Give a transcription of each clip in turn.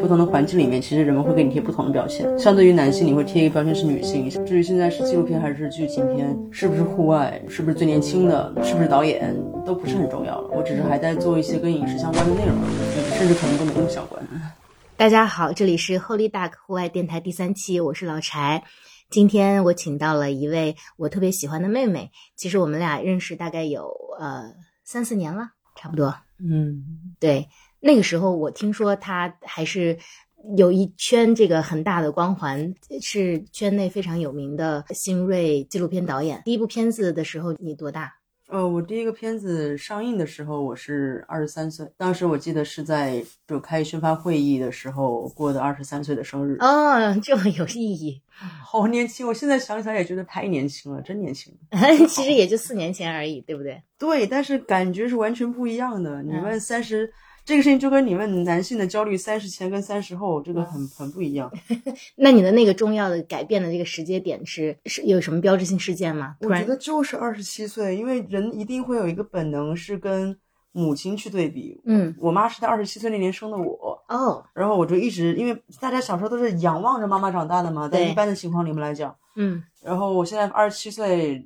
不同的环境里面，其实人们会给你贴不同的标签。相对于男性，你会贴一个标签是女性。至于现在是纪录片还是剧情片，是不是户外，是不是最年轻的，是不是导演，都不是很重要了。我只是还在做一些跟影视相关的内容，甚至可能都没那么相关。大家好，这里是 Holy Duck 户外电台第三期，我是老柴。今天我请到了一位我特别喜欢的妹妹，其实我们俩认识大概有呃三四年了，差不多。嗯，对，那个时候我听说他还是有一圈这个很大的光环，是圈内非常有名的新锐纪录片导演。第一部片子的时候你多大？呃，我第一个片子上映的时候，我是二十三岁。当时我记得是在就开宣发会议的时候过的二十三岁的生日。哦，这么有意义，好年轻！我现在想想也觉得太年轻了，真年轻。其实也就四年前而已，对不对？对，但是感觉是完全不一样的。你们三十。这个事情就跟你问男性的焦虑三十前跟三十后，这个很很不一样。那你的那个重要的改变的这个时间点是是有什么标志性事件吗？我觉得就是二十七岁，因为人一定会有一个本能是跟母亲去对比。嗯，我妈是在二十七岁那年生的我。哦，然后我就一直因为大家小时候都是仰望着妈妈长大的嘛，在一般的情况里面来讲。嗯，然后我现在二十七岁，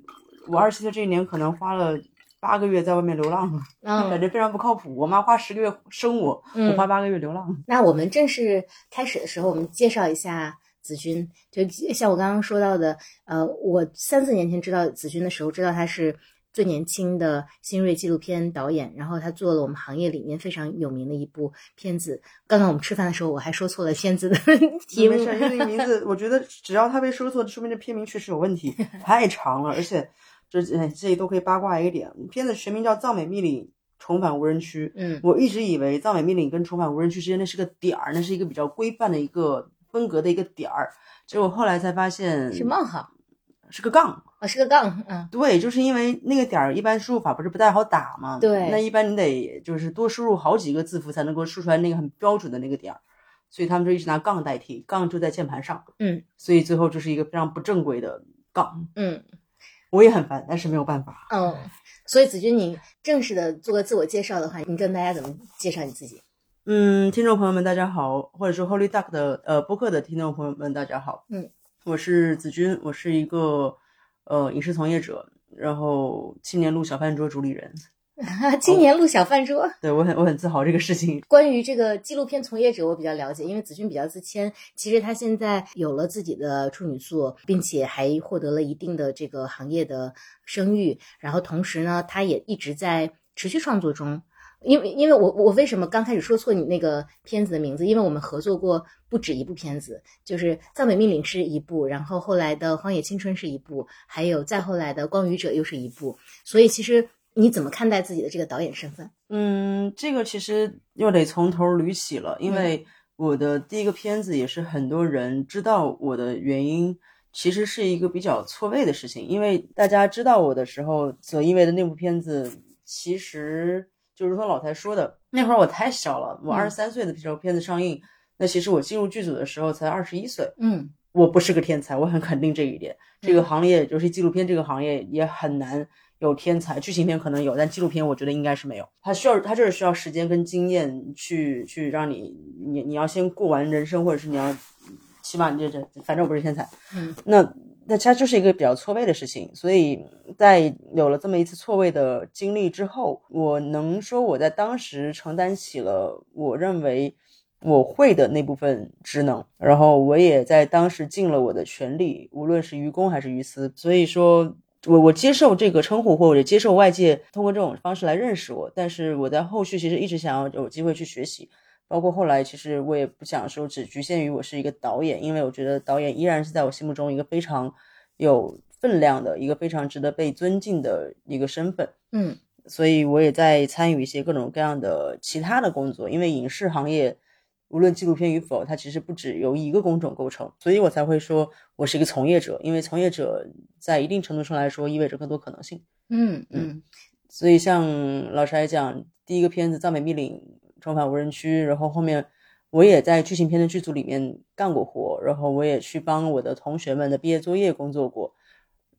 我二十七岁这一年可能花了。八个月在外面流浪，感觉非常不靠谱。我妈花十个月生我，我花八个月流浪。那我们正式开始的时候，我们介绍一下子君。就像我刚刚说到的，呃，我三四年前知道子君的时候，知道他是最年轻的新锐纪录片导演，然后他做了我们行业里面非常有名的一部片子。刚刚我们吃饭的时候，我还说错了片子的 题目，因为这个名字，我觉得只要他被说错，说明这片名确实有问题，太长了，而且。这这里都可以八卦一个点，片子全名叫《藏美密岭重返无人区》。嗯，我一直以为藏美密岭跟重返无人区之间那是个点儿，那是一个比较规范的一个分隔的一个点儿。结果后来才发现是冒号，是个杠啊，是个杠。嗯，对，就是因为那个点儿一般输入法不是不太好打吗？对，那一般你得就是多输入好几个字符才能够输出来那个很标准的那个点儿，所以他们就一直拿杠代替，杠就在键盘上。嗯，所以最后就是一个非常不正规的杠。嗯。我也很烦，但是没有办法。嗯，所以子君，你正式的做个自我介绍的话，你跟大家怎么介绍你自己？嗯，听众朋友们，大家好，或者说 Holy Duck 的呃播客的听众朋友们，大家好。嗯，我是子君，我是一个呃影视从业者，然后青年路小饭桌主理人。青年录小饭桌，对我很我很自豪这个事情。关于这个纪录片从业者，我比较了解，因为子君比较自谦。其实他现在有了自己的处女作，并且还获得了一定的这个行业的声誉。然后同时呢，他也一直在持续创作中。因为因为我我为什么刚开始说错你那个片子的名字？因为我们合作过不止一部片子，就是《藏美命令》是一部，然后后来的《荒野青春》是一部，还有再后来的《光与者》又是一部。所以其实。你怎么看待自己的这个导演身份？嗯，这个其实又得从头捋起了，因为我的第一个片子也是很多人知道我的原因，其实是一个比较错位的事情。因为大家知道我的时候，所意味的那部片子，其实就如同老台说的，那会儿我太小了，我二十三岁的时候片子上映，那其实我进入剧组的时候才二十一岁。嗯，我不是个天才，我很肯定这一点。这个行业，尤其纪录片这个行业，也很难。有天才，剧情片可能有，但纪录片我觉得应该是没有。它需要，它就是需要时间跟经验去去让你，你你要先过完人生，或者是你要，起码你这这，反正我不是天才。嗯，那那它就是一个比较错位的事情。所以在有了这么一次错位的经历之后，我能说我在当时承担起了我认为我会的那部分职能，然后我也在当时尽了我的全力，无论是于公还是于私。所以说。我我接受这个称呼，或者接受外界通过这种方式来认识我，但是我在后续其实一直想要有机会去学习，包括后来其实我也不想说只局限于我是一个导演，因为我觉得导演依然是在我心目中一个非常有分量的一个非常值得被尊敬的一个身份，嗯，所以我也在参与一些各种各样的其他的工作，因为影视行业。无论纪录片与否，它其实不只由一个工种构成，所以我才会说我是一个从业者。因为从业者在一定程度上来说，意味着更多可能性。嗯嗯。所以像老师来讲，第一个片子《藏美密林重返无人区》，然后后面我也在剧情片的剧组里面干过活，然后我也去帮我的同学们的毕业作业工作过，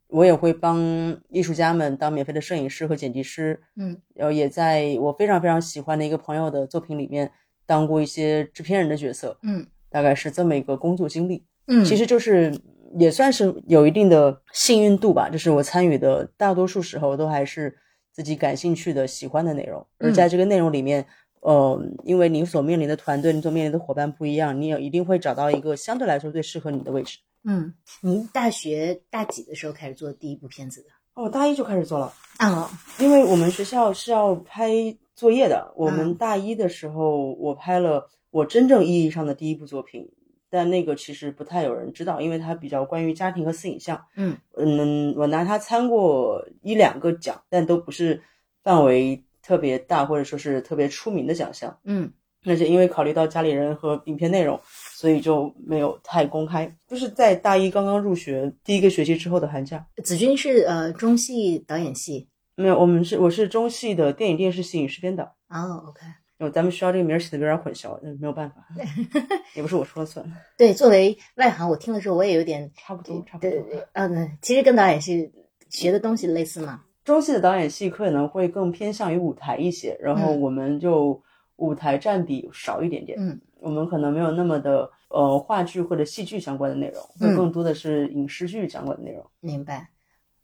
我也会帮艺术家们当免费的摄影师和剪辑师。嗯。然后也在我非常非常喜欢的一个朋友的作品里面。当过一些制片人的角色，嗯大概是这么一个工作经历。嗯，其实就是也算是有一定的幸运度吧，就是我参与的大多数时候都还是自己感兴趣的、喜欢的内容，而在这个内容里面。呃，因为你所面临的团队，你所面临的伙伴不一样，你也一定会找到一个相对来说最适合你的位置。嗯，您大学大几的时候开始做第一部片子的？哦，大一就开始做了，哦，因为我们学校是要拍作业的。我们嗯大一的时候，我拍了我真正意义上的第一部作品，但那个其实不太有人知道，因为它比较关于家庭和私影像。嗯嗯，我拿它参过一两个奖，但都不是范围特别大或者说是特别出名的奖项。嗯而且因为考虑到家里人和影片内容，所以就没有太公开。就是在大一刚刚入学第一个学期之后的寒假，子君是呃中戏导演系。没有，我们是我是中戏的电影电视系影视编导。哦，OK，因为咱们学校这个名儿起的有点混淆，嗯，没有办法，也不是我说了算，对，作为外行，我听的时候我也有点差不多，差不多。对对对，嗯，其实跟导演系学的东西类似嘛。中戏的导演系可能会更偏向于舞台一些，然后嗯我们就舞台占比少一点点。嗯我们可能没有那么的呃话剧或者戏剧相关的内容，会嗯更多的是影视剧相关的内容。明白。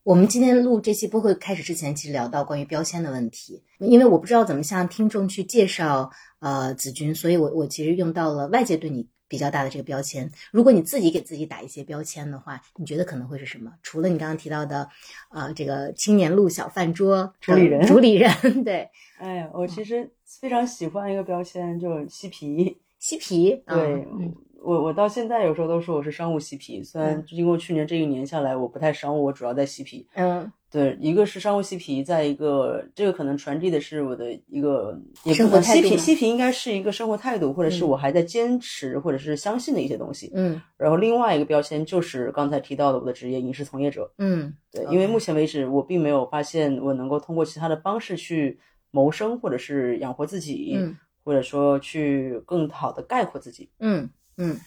我们今天录这期播客开始之前，其实聊到关于标签的问题，因为我不知道怎么向听众去介绍呃子君，所以我我其实用到了外界对你比较大的这个标签。如果你自己给自己打一些标签的话，你觉得可能会是什么？除了你刚刚提到的，呃，这个青年路小饭桌主理人主理人，对，哎呀，我其实非常喜欢一个标签，就是嬉皮。嬉皮，对，嗯我我到现在有时候都说我是商务嬉皮，虽然嗯经过去年这一年下来，我不太商务，我主要在嬉皮。嗯对，一个是商务嬉皮，再一个这个可能传递的是我的一个也生不能嬉皮，活态度吗嬉皮应该是一个生活态度，或者是嗯我还在坚持或者是相信的一些东西。嗯然后另外一个标签就是刚才提到的我的职业影视从业者。嗯，对，因为目前为止我并没有发现我能够通过其他的方式去谋生，或者是养活自己，嗯或者说去更好的概括自己。嗯嗯，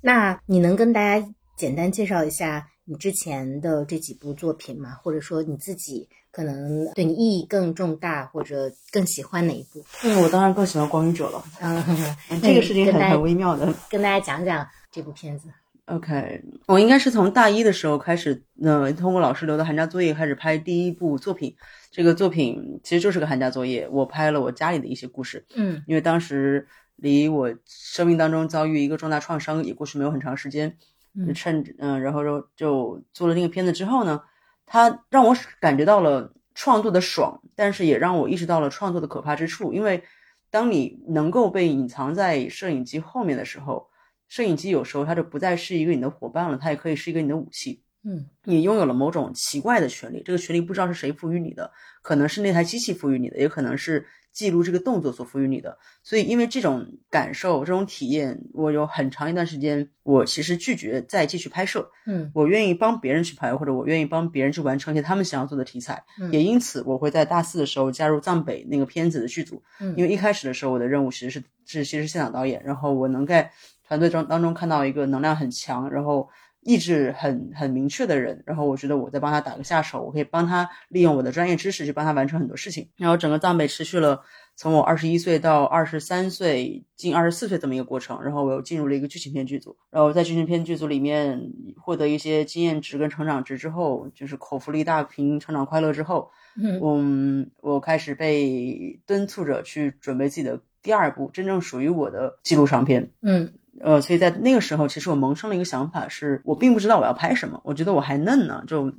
那你能跟大家简单介绍一下你之前的这几部作品吗？或者说你自己可能对你意义更重大，或者更喜欢哪一部？嗯，我当然更喜欢《光与者》了。嗯，嗯这个事情很很微妙的。跟大家讲讲这部片子。OK，我应该是从大一的时候开始，呃，通过老师留的寒假作业开始拍第一部作品。这个作品其实就是个寒假作业，我拍了我家里的一些故事，嗯。因为当时离我生命当中遭遇一个重大创伤也过去没有很长时间，嗯。就趁嗯、然后就就做了那个片子之后呢，它让我感觉到了创作的爽，但是也让我意识到了创作的可怕之处，因为当你能够被隐藏在摄影机后面的时候，摄影机有时候它就不再是一个你的伙伴了，它也可以是一个你的武器。嗯你拥有了某种奇怪的权利，这个权利不知道是谁赋予你的，可能是那台机器赋予你的，也可能是记录这个动作所赋予你的。所以，因为这种感受、这种体验，我有很长一段时间，我其实拒绝再继续拍摄。嗯我愿意帮别人去拍，或者我愿意帮别人去完成一些他们想要做的题材。嗯也因此，我会在大四的时候加入藏北那个片子的剧组。嗯因为一开始的时候，我的任务其实是是其实是现场导演，然后我能在团队中当中看到一个能量很强，然后意志很很明确的人，然后我觉得我在帮他打个下手，我可以帮他利用我的专业知识去帮他完成很多事情。然后整个藏北持续了从我二十一岁到二十三岁，近二十四岁这么一个过程，然后我又进入了一个剧情片剧组，然后在剧情片剧组里面获得一些经验值跟成长值之后，就是口福利大屏，成长快乐之后，嗯嗯，我开始被敦促着去准备自己的第二部真正属于我的纪录长片。嗯呃，所以在那个时候，其实我萌生了一个想法是，我并不知道我要拍什么，我觉得我还嫩呢，就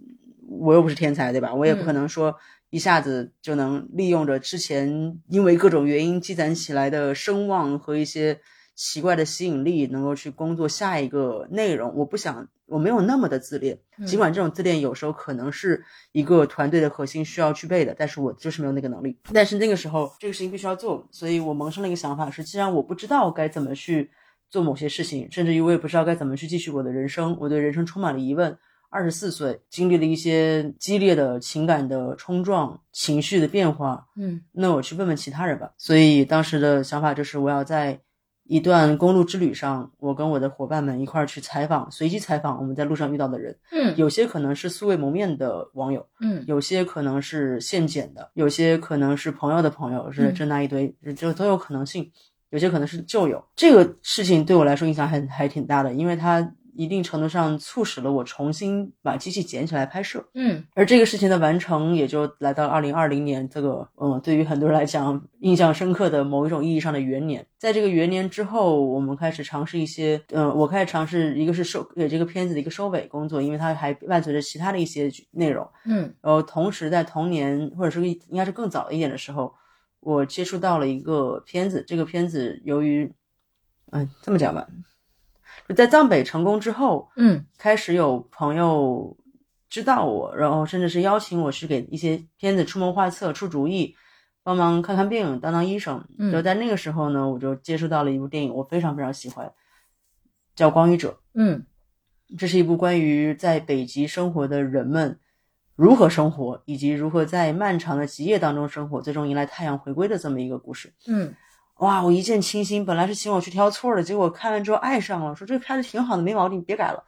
我又不是天才，对吧？我也不可能说一下子就能利用着之前因为各种原因积攒起来的声望和一些奇怪的吸引力，能够去工作下一个内容。我不想，我没有那么的自恋，尽管这种自恋有时候可能是一个团队的核心需要具备的，但是我就是没有那个能力。但是那个时候，这个事情必须要做，所以我萌生了一个想法是，既然我不知道该怎么去。做某些事情，甚至于我也不知道该怎么去继续我的人生，我对人生充满了疑问。二十四岁，经历了一些激烈的情感的冲撞、情绪的变化，嗯那我去问问其他人吧。所以当时的想法就是，我要在一段公路之旅上，我跟我的伙伴们一块儿去采访，随机采访我们在路上遇到的人，嗯有些可能是素未谋面的网友，嗯有些可能是现捡的，有些可能是朋友的朋友，是嗯这那一堆，就都有可能性。有些可能是旧友。这个事情对我来说影响还还挺大的，因为它一定程度上促使了我重新把机器捡起来拍摄。嗯而这个事情的完成，也就来到二零二零年这个，嗯，对于很多人来讲印象深刻的某一种意义上的元年。在这个元年之后，我们开始尝试一些，嗯、我开始尝试一个是收给这个片子的一个收尾工作，因为它还伴随着其他的一些内容。嗯然后同时在同年或者是应该是更早一点的时候，我接触到了一个片子。这个片子由于，嗯，这么讲吧，就在藏北成功之后，嗯开始有朋友知道我，然后甚至是邀请我去给一些片子出谋划策、出主意，帮忙看看病、当当医生。嗯就在那个时候呢，我就接触到了一部电影，我非常非常喜欢，叫《光与者》。嗯这是一部关于在北极生活的人们如何生活，以及如何在漫长的极夜当中生活，最终迎来太阳回归的这么一个故事。嗯哇，我一见倾心，本来是请我去挑错的，结果看完之后爱上了，说这个拍的挺好的，没毛病，别改了。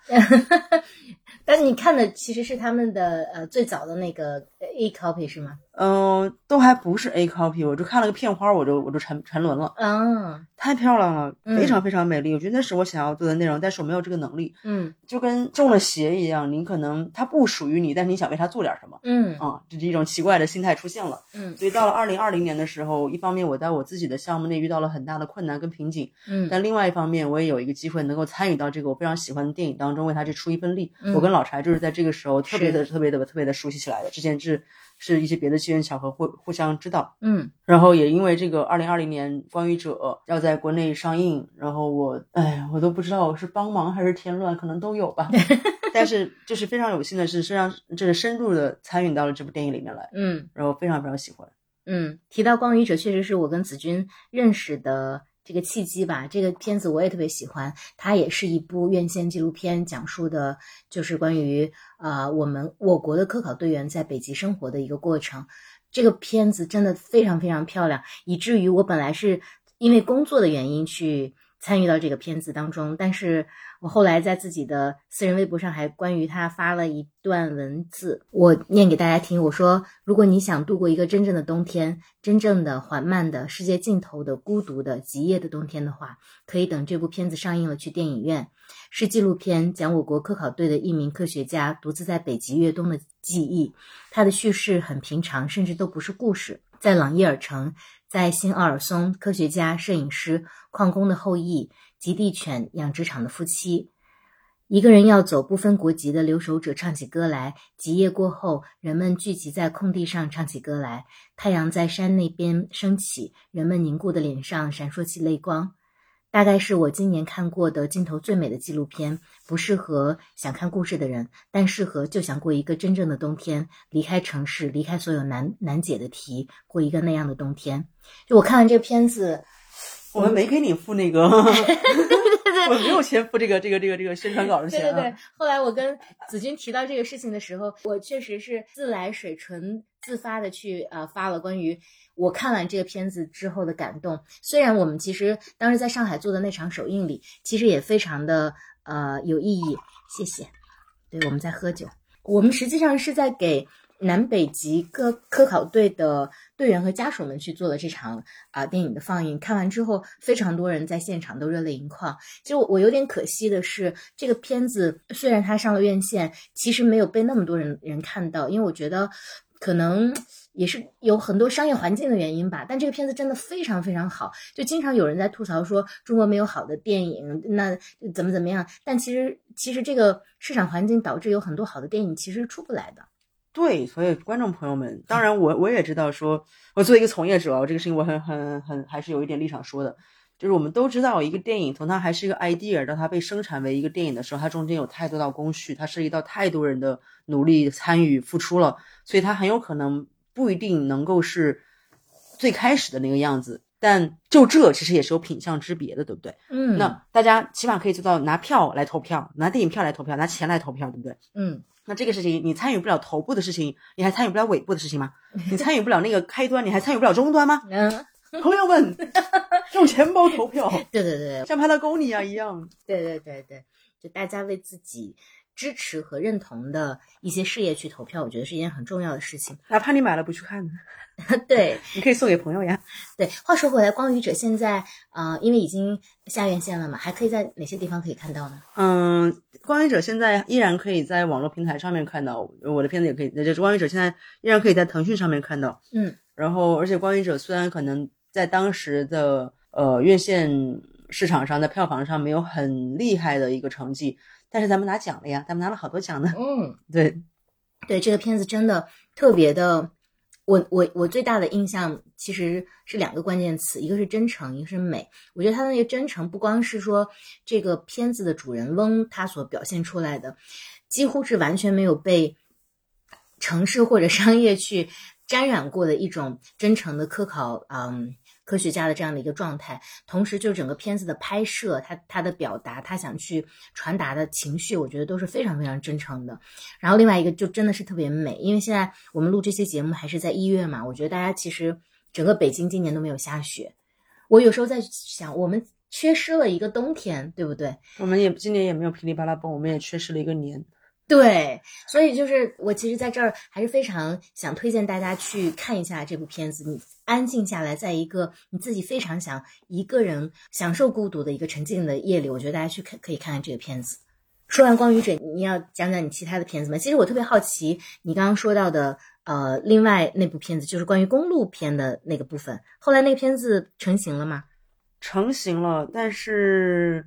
但是你看的其实是他们的呃最早的那个 A copy 是吗？嗯、都还不是 A copy，我就看了个片花，我就我就沉沉沦了，嗯，太漂亮了，嗯非常非常美丽。我觉得那是我想要做的内容，但是我没有这个能力，嗯就跟中了邪一样，你可能它不属于你，但是你想为它做点什么嗯啊，这是一种奇怪的心态出现了。嗯所以到了二零二零年的时候，一方面我在我自己的项目内遇到了很大的困难跟瓶颈，嗯但另外一方面我也有一个机会能够参与到这个我非常喜欢的电影当中，为它去出一份力。嗯我跟老柴就是在这个时候特别的、特别的、特别的熟悉起来的。之前是是一些别的机缘巧合互互相知道，嗯然后也因为这个二零二零年《关于者》要在国内上映，然后我哎，我都不知道我是帮忙还是添乱，可能都有吧。但是就是非常有幸的是，实际上这是深入的参与到了这部电影里面来，嗯然后非常非常喜欢。嗯，提到《光与者》，确实是我跟子君认识的这个契机吧。这个片子我也特别喜欢，它也是一部院线纪录片，讲述的就是关于啊我们我国的科考队员在北极生活的一个过程。这个片子真的非常非常漂亮，以至于我本来是因为工作的原因去参与到这个片子当中，但是我后来在自己的私人微博上还关于他发了一段文字，我念给大家听。我说，如果你想度过一个真正的冬天，真正的缓慢的世界尽头的孤独的极夜的冬天的话，可以等这部片子上映了去电影院。是纪录片，讲我国科考队的一名科学家独自在北极越冬的记忆。他的叙事很平常，甚至都不是故事。在朗伊尔城，在新奥尔松，科学家、摄影师、矿工的后裔，极地犬养殖场的夫妻，一个人要走，不分国籍的留守者唱起歌来。极夜过后，人们聚集在空地上唱起歌来。太阳在山那边升起，人们凝固的脸上闪烁起泪光。大概是我今年看过的镜头最美的纪录片，不适合想看故事的人，但适合就想过一个真正的冬天，离开城市，离开所有难难解的题，过一个那样的冬天。就我看完这个片子，我们没给你付那个，我没有钱付这个这个这个这个宣传稿的钱、啊。对对对，后来我跟子君提到这个事情的时候，我确实是自来水纯自发的去呃发了关于我看完这个片子之后的感动。虽然我们其实当时在上海做的那场首映礼，其实也非常的呃有意义。谢谢。对，我们在喝酒，我们实际上是在给。南北极科科考队的队员和家属们去做的这场啊、电影的放映，看完之后，非常多人在现场都热泪盈眶。其实我我有点可惜的是，这个片子虽然它上了院线，其实没有被那么多人人看到，因为我觉得可能也是有很多商业环境的原因吧。但这个片子真的非常非常好，就经常有人在吐槽说中国没有好的电影，那怎么怎么样？但其实其实这个市场环境导致有很多好的电影其实出不来的。对，所以观众朋友们，当然我我也知道说，我作为一个从业者，我这个事情我很很很还是有一点立场说的，就是我们都知道一个电影从它还是一个 idea 到它被生产为一个电影的时候，它中间有太多道工序，它涉及到太多人的努力、参与、付出了，所以它很有可能不一定能够是最开始的那个样子。但就这其实也是有品相之别的，对不对？嗯，那大家起码可以做到拿票来投票，拿电影票来投票，拿钱来投票，对不对？嗯。那这个事情你参与不了头部的事情，你还参与不了尾部的事情吗？你参与不了那个开端，你还参与不了终端吗？嗯，朋友们，用钱包投票，对对对，像帕拉沟尼亚一样。对对对对，就大家为自己支持和认同的一些事业去投票，我觉得是一件很重要的事情。哪怕你买了不去看呢，对，你可以送给朋友呀。对。话说回来，《光宇者》现在呃，因为已经下院线了嘛，还可以在哪些地方可以看到呢？嗯，《光宇者》现在依然可以在网络平台上面看到我的片子，也可以。就是《光宇者》现在依然可以在腾讯上面看到。嗯。然后，而且《光宇者》虽然可能在当时的呃院线市场上的票房上没有很厉害的一个成绩，但是咱们拿奖了呀，咱们拿了好多奖呢。嗯，对，对，这个片子真的特别的，我我我最大的印象其实是两个关键词，一个是真诚，一个是美。我觉得他的那个真诚，不光是说这个片子的主人翁他所表现出来的，几乎是完全没有被城市或者商业去沾染过的一种真诚的科考，嗯。科学家的这样的一个状态，同时就整个片子的拍摄，他他的表达，他想去传达的情绪，我觉得都是非常非常真诚的。然后另外一个就真的是特别美，因为现在我们录这期节目还是在一月嘛，我觉得大家其实整个北京今年都没有下雪。我有时候在想，我们缺失了一个冬天，对不对？我们也今年也没有噼里啪啦崩，我们也缺失了一个年。对，所以就是我其实在这儿还是非常想推荐大家去看一下这部片子。你安静下来，在一个你自己非常想一个人享受孤独的一个沉静的夜里，我觉得大家去看可以看看这个片子。说完《光与者》，你要讲讲你其他的片子吗？其实我特别好奇，你刚刚说到的呃，另外那部片子就是关于公路片的那个部分，后来那个片子成型了吗？成型了，但是。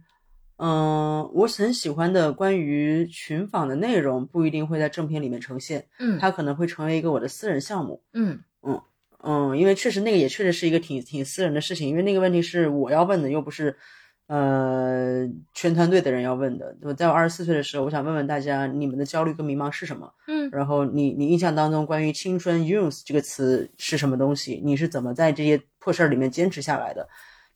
嗯，我很喜欢的关于群访的内容不一定会在正片里面呈现，嗯，它可能会成为一个我的私人项目，嗯嗯嗯，因为确实那个也确实是一个挺挺私人的事情，因为那个问题是我要问的，又不是呃全团队的人要问的。我在我二十四岁的时候，我想问问大家，你们的焦虑跟迷茫是什么？嗯，然后你你印象当中关于青春 youth 这个词是什么东西？你是怎么在这些破事儿里面坚持下来的？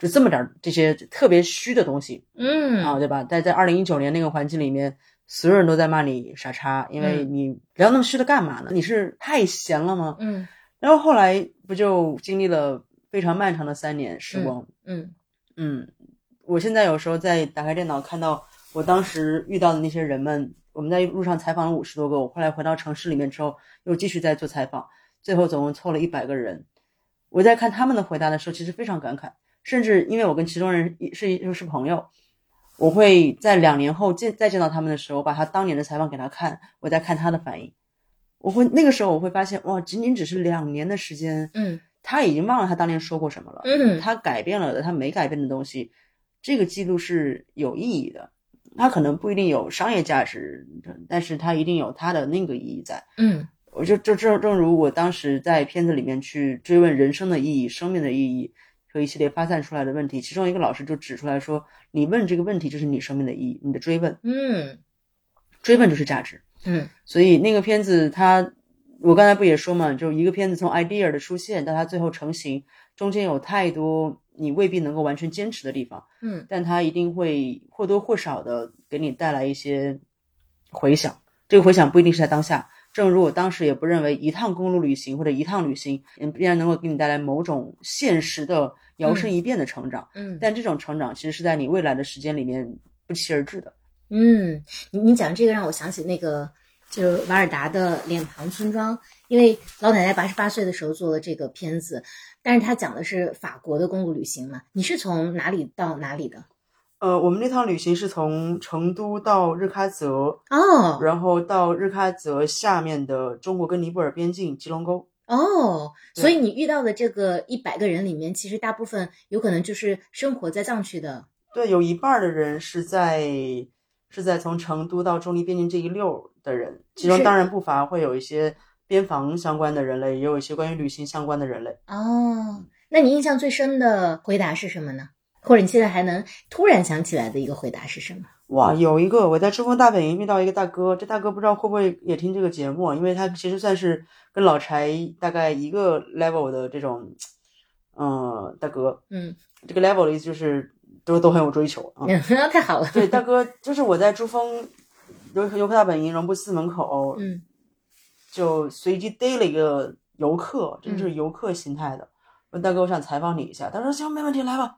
就这么点这些特别虚的东西，嗯啊，对吧？在在二零一九年那个环境里面，所有人都在骂你傻叉，因为你聊那么虚的干嘛呢？你是太闲了吗？嗯。然后后来不就经历了非常漫长的三年时光？嗯嗯。我现在有时候在打开电脑，看到我当时遇到的那些人们，我们在路上采访了五十多个，我后来回到城市里面之后，又继续在做采访，最后总共凑了一百个人。我在看他们的回答的时候，其实非常感慨。甚至因为我跟其中人是就是朋友，我会在两年后见再见到他们的时候，把他当年的采访给他看，我再看他的反应。我会那个时候我会发现，哇，仅仅只是两年的时间，嗯，他已经忘了他当年说过什么了，嗯，他改变了的，他没改变的东西，这个记录是有意义的。他可能不一定有商业价值，但是他一定有他的那个意义在。嗯，我就就正正如我当时在片子里面去追问人生的意义、生命的意义。和一系列发散出来的问题，其中一个老师就指出来说：“你问这个问题就是你生命的意义，你的追问，嗯，追问就是价值，嗯。所以那个片子，它我刚才不也说嘛，就一个片子从 idea 的出现到它最后成型，中间有太多你未必能够完全坚持的地方，嗯，但它一定会或多或少的给你带来一些回响。这个回响不一定是在当下。”正如我当时也不认为一趟公路旅行或者一趟旅行，嗯，必然能够给你带来某种现实的摇身一变的成长，嗯，但这种成长其实是在你未来的时间里面不期而至的。嗯，你你讲这个让我想起那个就是瓦尔达的《脸庞村庄》，因为老奶奶八十八岁的时候做了这个片子，但是他讲的是法国的公路旅行嘛。你是从哪里到哪里的？呃，我们那趟旅行是从成都到日喀则哦，然后到日喀则下面的中国跟尼泊尔边境吉隆沟哦，所以你遇到的这个一百个人里面，其实大部分有可能就是生活在藏区的。对，有一半的人是在是在从成都到中尼边境这一溜的人，其中当然不乏会有一些边防相关的人类，也有一些关于旅行相关的人类。哦，那你印象最深的回答是什么呢？或者你现在还能突然想起来的一个回答是什么？哇，有一个我在珠峰大本营遇到一个大哥，这大哥不知道会不会也听这个节目，因为他其实算是跟老柴大概一个 level 的这种，嗯，大哥，嗯，这个 level 的意思就是都都很有追求啊，太好了。对，大哥，就是我在珠峰游游客大本营荣布寺门口，嗯，就随机逮了一个游客，真是游客心态的，问大哥，我想采访你一下，他说行，没问题，来吧。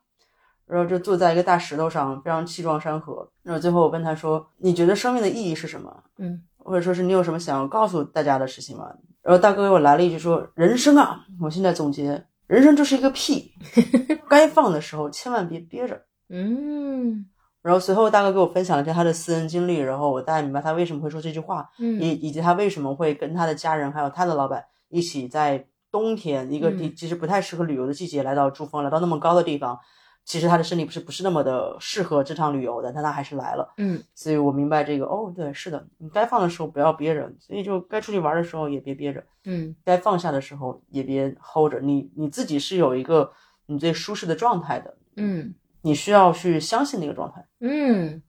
然后就坐在一个大石头上，非常气壮山河。然后最后我问他说：“你觉得生命的意义是什么？嗯，或者说是你有什么想要告诉大家的事情吗？”然后大哥给我来了一句说：“人生啊，我现在总结，人生就是一个屁，该放的时候千万别憋着。”嗯然后随后大哥给我分享了一下他的私人经历，然后我大概明白他为什么会说这句话，嗯以以及他为什么会跟他的家人还有他的老板一起在冬天一个地嗯其实不太适合旅游的季节来到珠峰，来到那么高的地方。其实他的身体不是不是那么的适合这场旅游的，但他还是来了。嗯所以我明白这个哦，对，是的，你该放的时候不要憋着，所以就该出去玩的时候也别憋着，嗯该放下的时候也别 hold 着。你你自己是有一个你最舒适的状态的，嗯你需要去相信那个状态。嗯，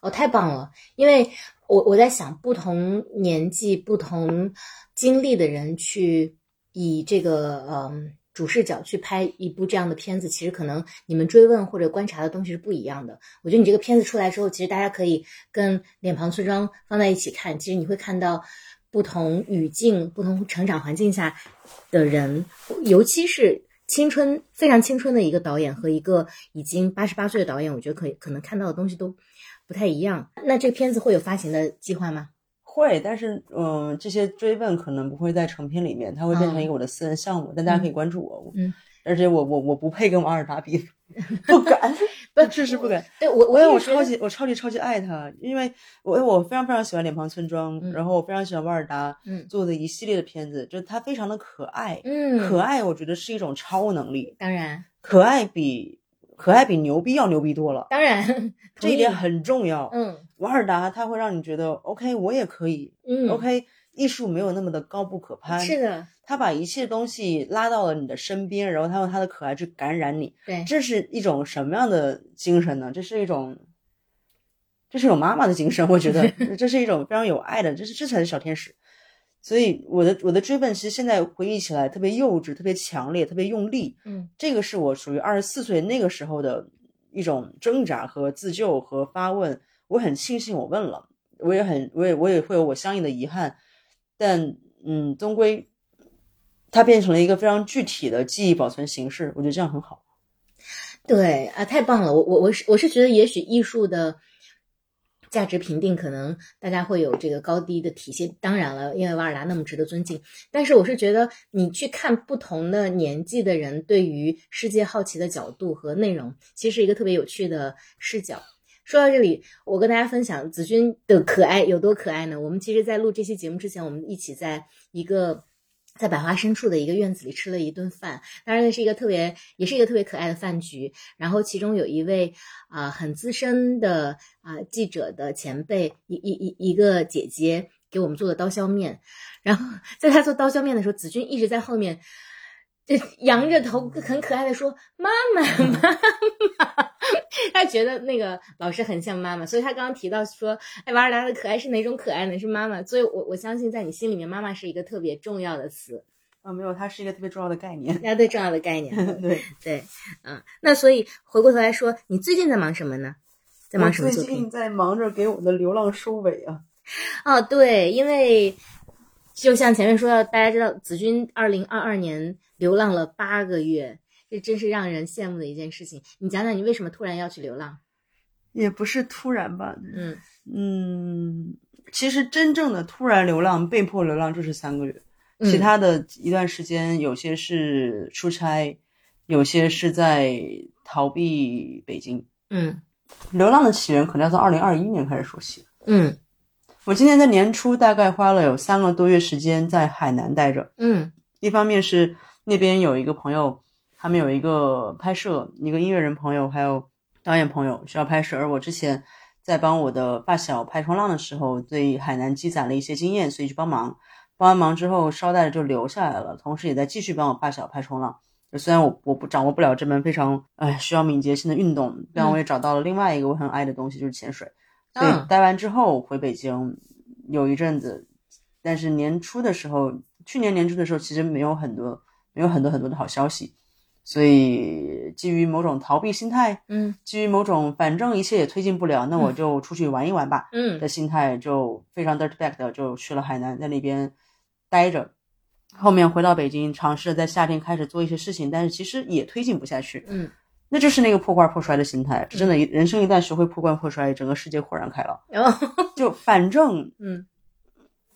哦，太棒了！因为我我在想，不同年纪、不同经历的人去以这个嗯主视角去拍一部这样的片子，其实可能你们追问或者观察的东西是不一样的。我觉得你这个片子出来之后，其实大家可以跟脸庞村庄放在一起看，其实你会看到不同语境、不同成长环境下的人，尤其是。青春非常青春的一个导演和一个已经八十八岁的导演，我觉得可以可能看到的东西都不太一样。那这个片子会有发行的计划吗？会，但是嗯，这些追问可能不会在成片里面，它会变成一个我的私人项目，但大家可以关注我。嗯，而且我我我不配跟瓦尔达比，不敢，但确实不敢。对我我我超级我超级超级爱他，因为我我非常非常喜欢脸庞村庄，嗯然后我非常喜欢瓦尔达嗯做的一系列的片子，就是他非常的可爱，嗯，可爱我觉得是一种超能力，当然可爱比可爱比牛逼要牛逼多了，当然 这一点很重要。嗯。瓦尔达他会让你觉得 OK，我也可以、嗯。OK，艺术没有那么的高不可攀，是的，他把一切东西拉到了你的身边，然后他用他的可爱去感染你，对，这是一种什么样的精神呢？这是一种，这是一种妈妈的精神，我觉得。这是一种非常有爱的，这是这才是小天使。所以我的我的追问，其实现在回忆起来特别幼稚、特别强烈、特别用力。嗯这个是我属于二十四岁那个时候的一种挣扎和自救和发问。我很庆幸我问了，我也很我也我也会有我相应的遗憾，但嗯，终归它变成了一个非常具体的记忆保存形式，我觉得这样很好。对啊，太棒了！我我我是我是觉得，也许艺术的价值评定可能大家会有这个高低的体现。当然了，因为瓦尔达那么值得尊敬，但是我是觉得你去看不同的年纪的人对于世界好奇的角度和内容，其实是一个特别有趣的视角。说到这里，我跟大家分享子君的可爱有多可爱呢？我们其实，在录这期节目之前，我们一起在一个在百花深处的一个院子里吃了一顿饭。当然，那是一个特别，也是一个特别可爱的饭局。然后，其中有一位啊、很资深的啊、记者的前辈，一一一一个姐姐给我们做的刀削面。然后，在她做刀削面的时候，子君一直在后面。就扬着头，很可爱的说：“妈妈，妈妈。”他觉得那个老师很像妈妈，所以他刚刚提到说：“哎，瓦尔达的可爱是哪种可爱呢？是妈妈。”所以我我相信，在你心里面，妈妈是一个特别重要的词，啊，没有，它是一个特别重要的概念。大家最重要的概念。对，对，嗯，那所以回过头来说，你最近在忙什么呢？在忙什么？最近在忙着给我的流浪收尾啊。哦，对，因为就像前面说到，大家知道子君二零二二年流浪了八个月，这真是让人羡慕的一件事情。你讲讲你为什么突然要去流浪？也不是突然吧，嗯嗯，其实真正的突然流浪、被迫流浪就是三个月，嗯其他的一段时间，有些是出差，有些是在逃避北京。嗯流浪的起源可能要从二零二一年开始说起。嗯我今年在年初大概花了有三个多月时间在海南待着，嗯一方面是那边有一个朋友，他们有一个拍摄，一个音乐人朋友，还有导演朋友需要拍摄，而我之前在帮我的发小拍冲浪的时候，对海南积攒了一些经验，所以去帮忙。帮完忙之后，捎带着就留下来了，同时也在继续帮我发小拍冲浪。虽然我我不掌握不了这门非常哎需要敏捷性的运动，但我也找到了另外一个我很爱的东西，就是潜水。所以嗯。待完之后回北京，有一阵子，但是年初的时候，去年年初的时候，其实没有很多没有很多很多的好消息，所以基于某种逃避心态，嗯。基于某种反正一切也推进不了，那我就出去玩一玩吧嗯。的心态，就非常 dirt back 的就去了海南，在那边待着。后面回到北京，尝试在夏天开始做一些事情，但是其实也推进不下去。嗯那就是那个破罐破摔的心态。真的，人生一旦学会破罐破摔，整个世界豁然开朗。就反正，嗯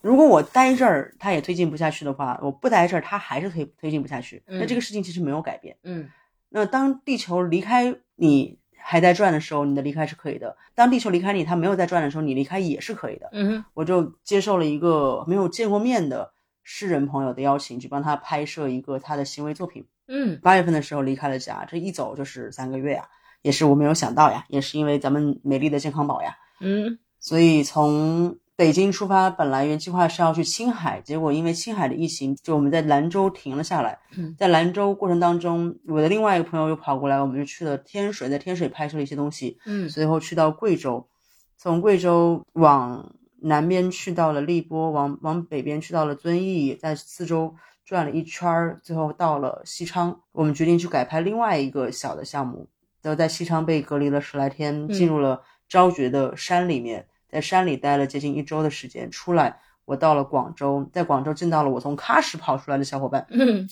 如果我待这儿，他也推进不下去的话，我不待这儿，他还是推推进不下去。那嗯这个事情其实没有改变。嗯那当地球离开你还在转的时候，你的离开是可以的；当地球离开你，它没有在转的时候，你离开也是可以的。嗯哼我就接受了一个没有见过面的诗人朋友的邀请，去帮他拍摄一个他的行为作品。嗯八月份的时候离开了家，这一走就是三个月呀，也是我没有想到呀，也是因为咱们美丽的健康宝呀。嗯所以从北京出发，本来原计划是要去青海，结果因为青海的疫情，就我们在兰州停了下来。嗯在兰州过程当中，我的另外一个朋友又跑过来，我们就去了天水，在天水拍摄了一些东西，嗯随后去到贵州，从贵州往南边去到了荔波，往往北边去到了遵义，在四周转了一圈儿，最后到了西昌。我们决定去改拍另外一个小的项目，然后在西昌被隔离了十来天，进入了昭觉的山里面，在山里待了接近一周的时间，出来。我到了广州，在广州见到了我从喀什跑出来的小伙伴，嗯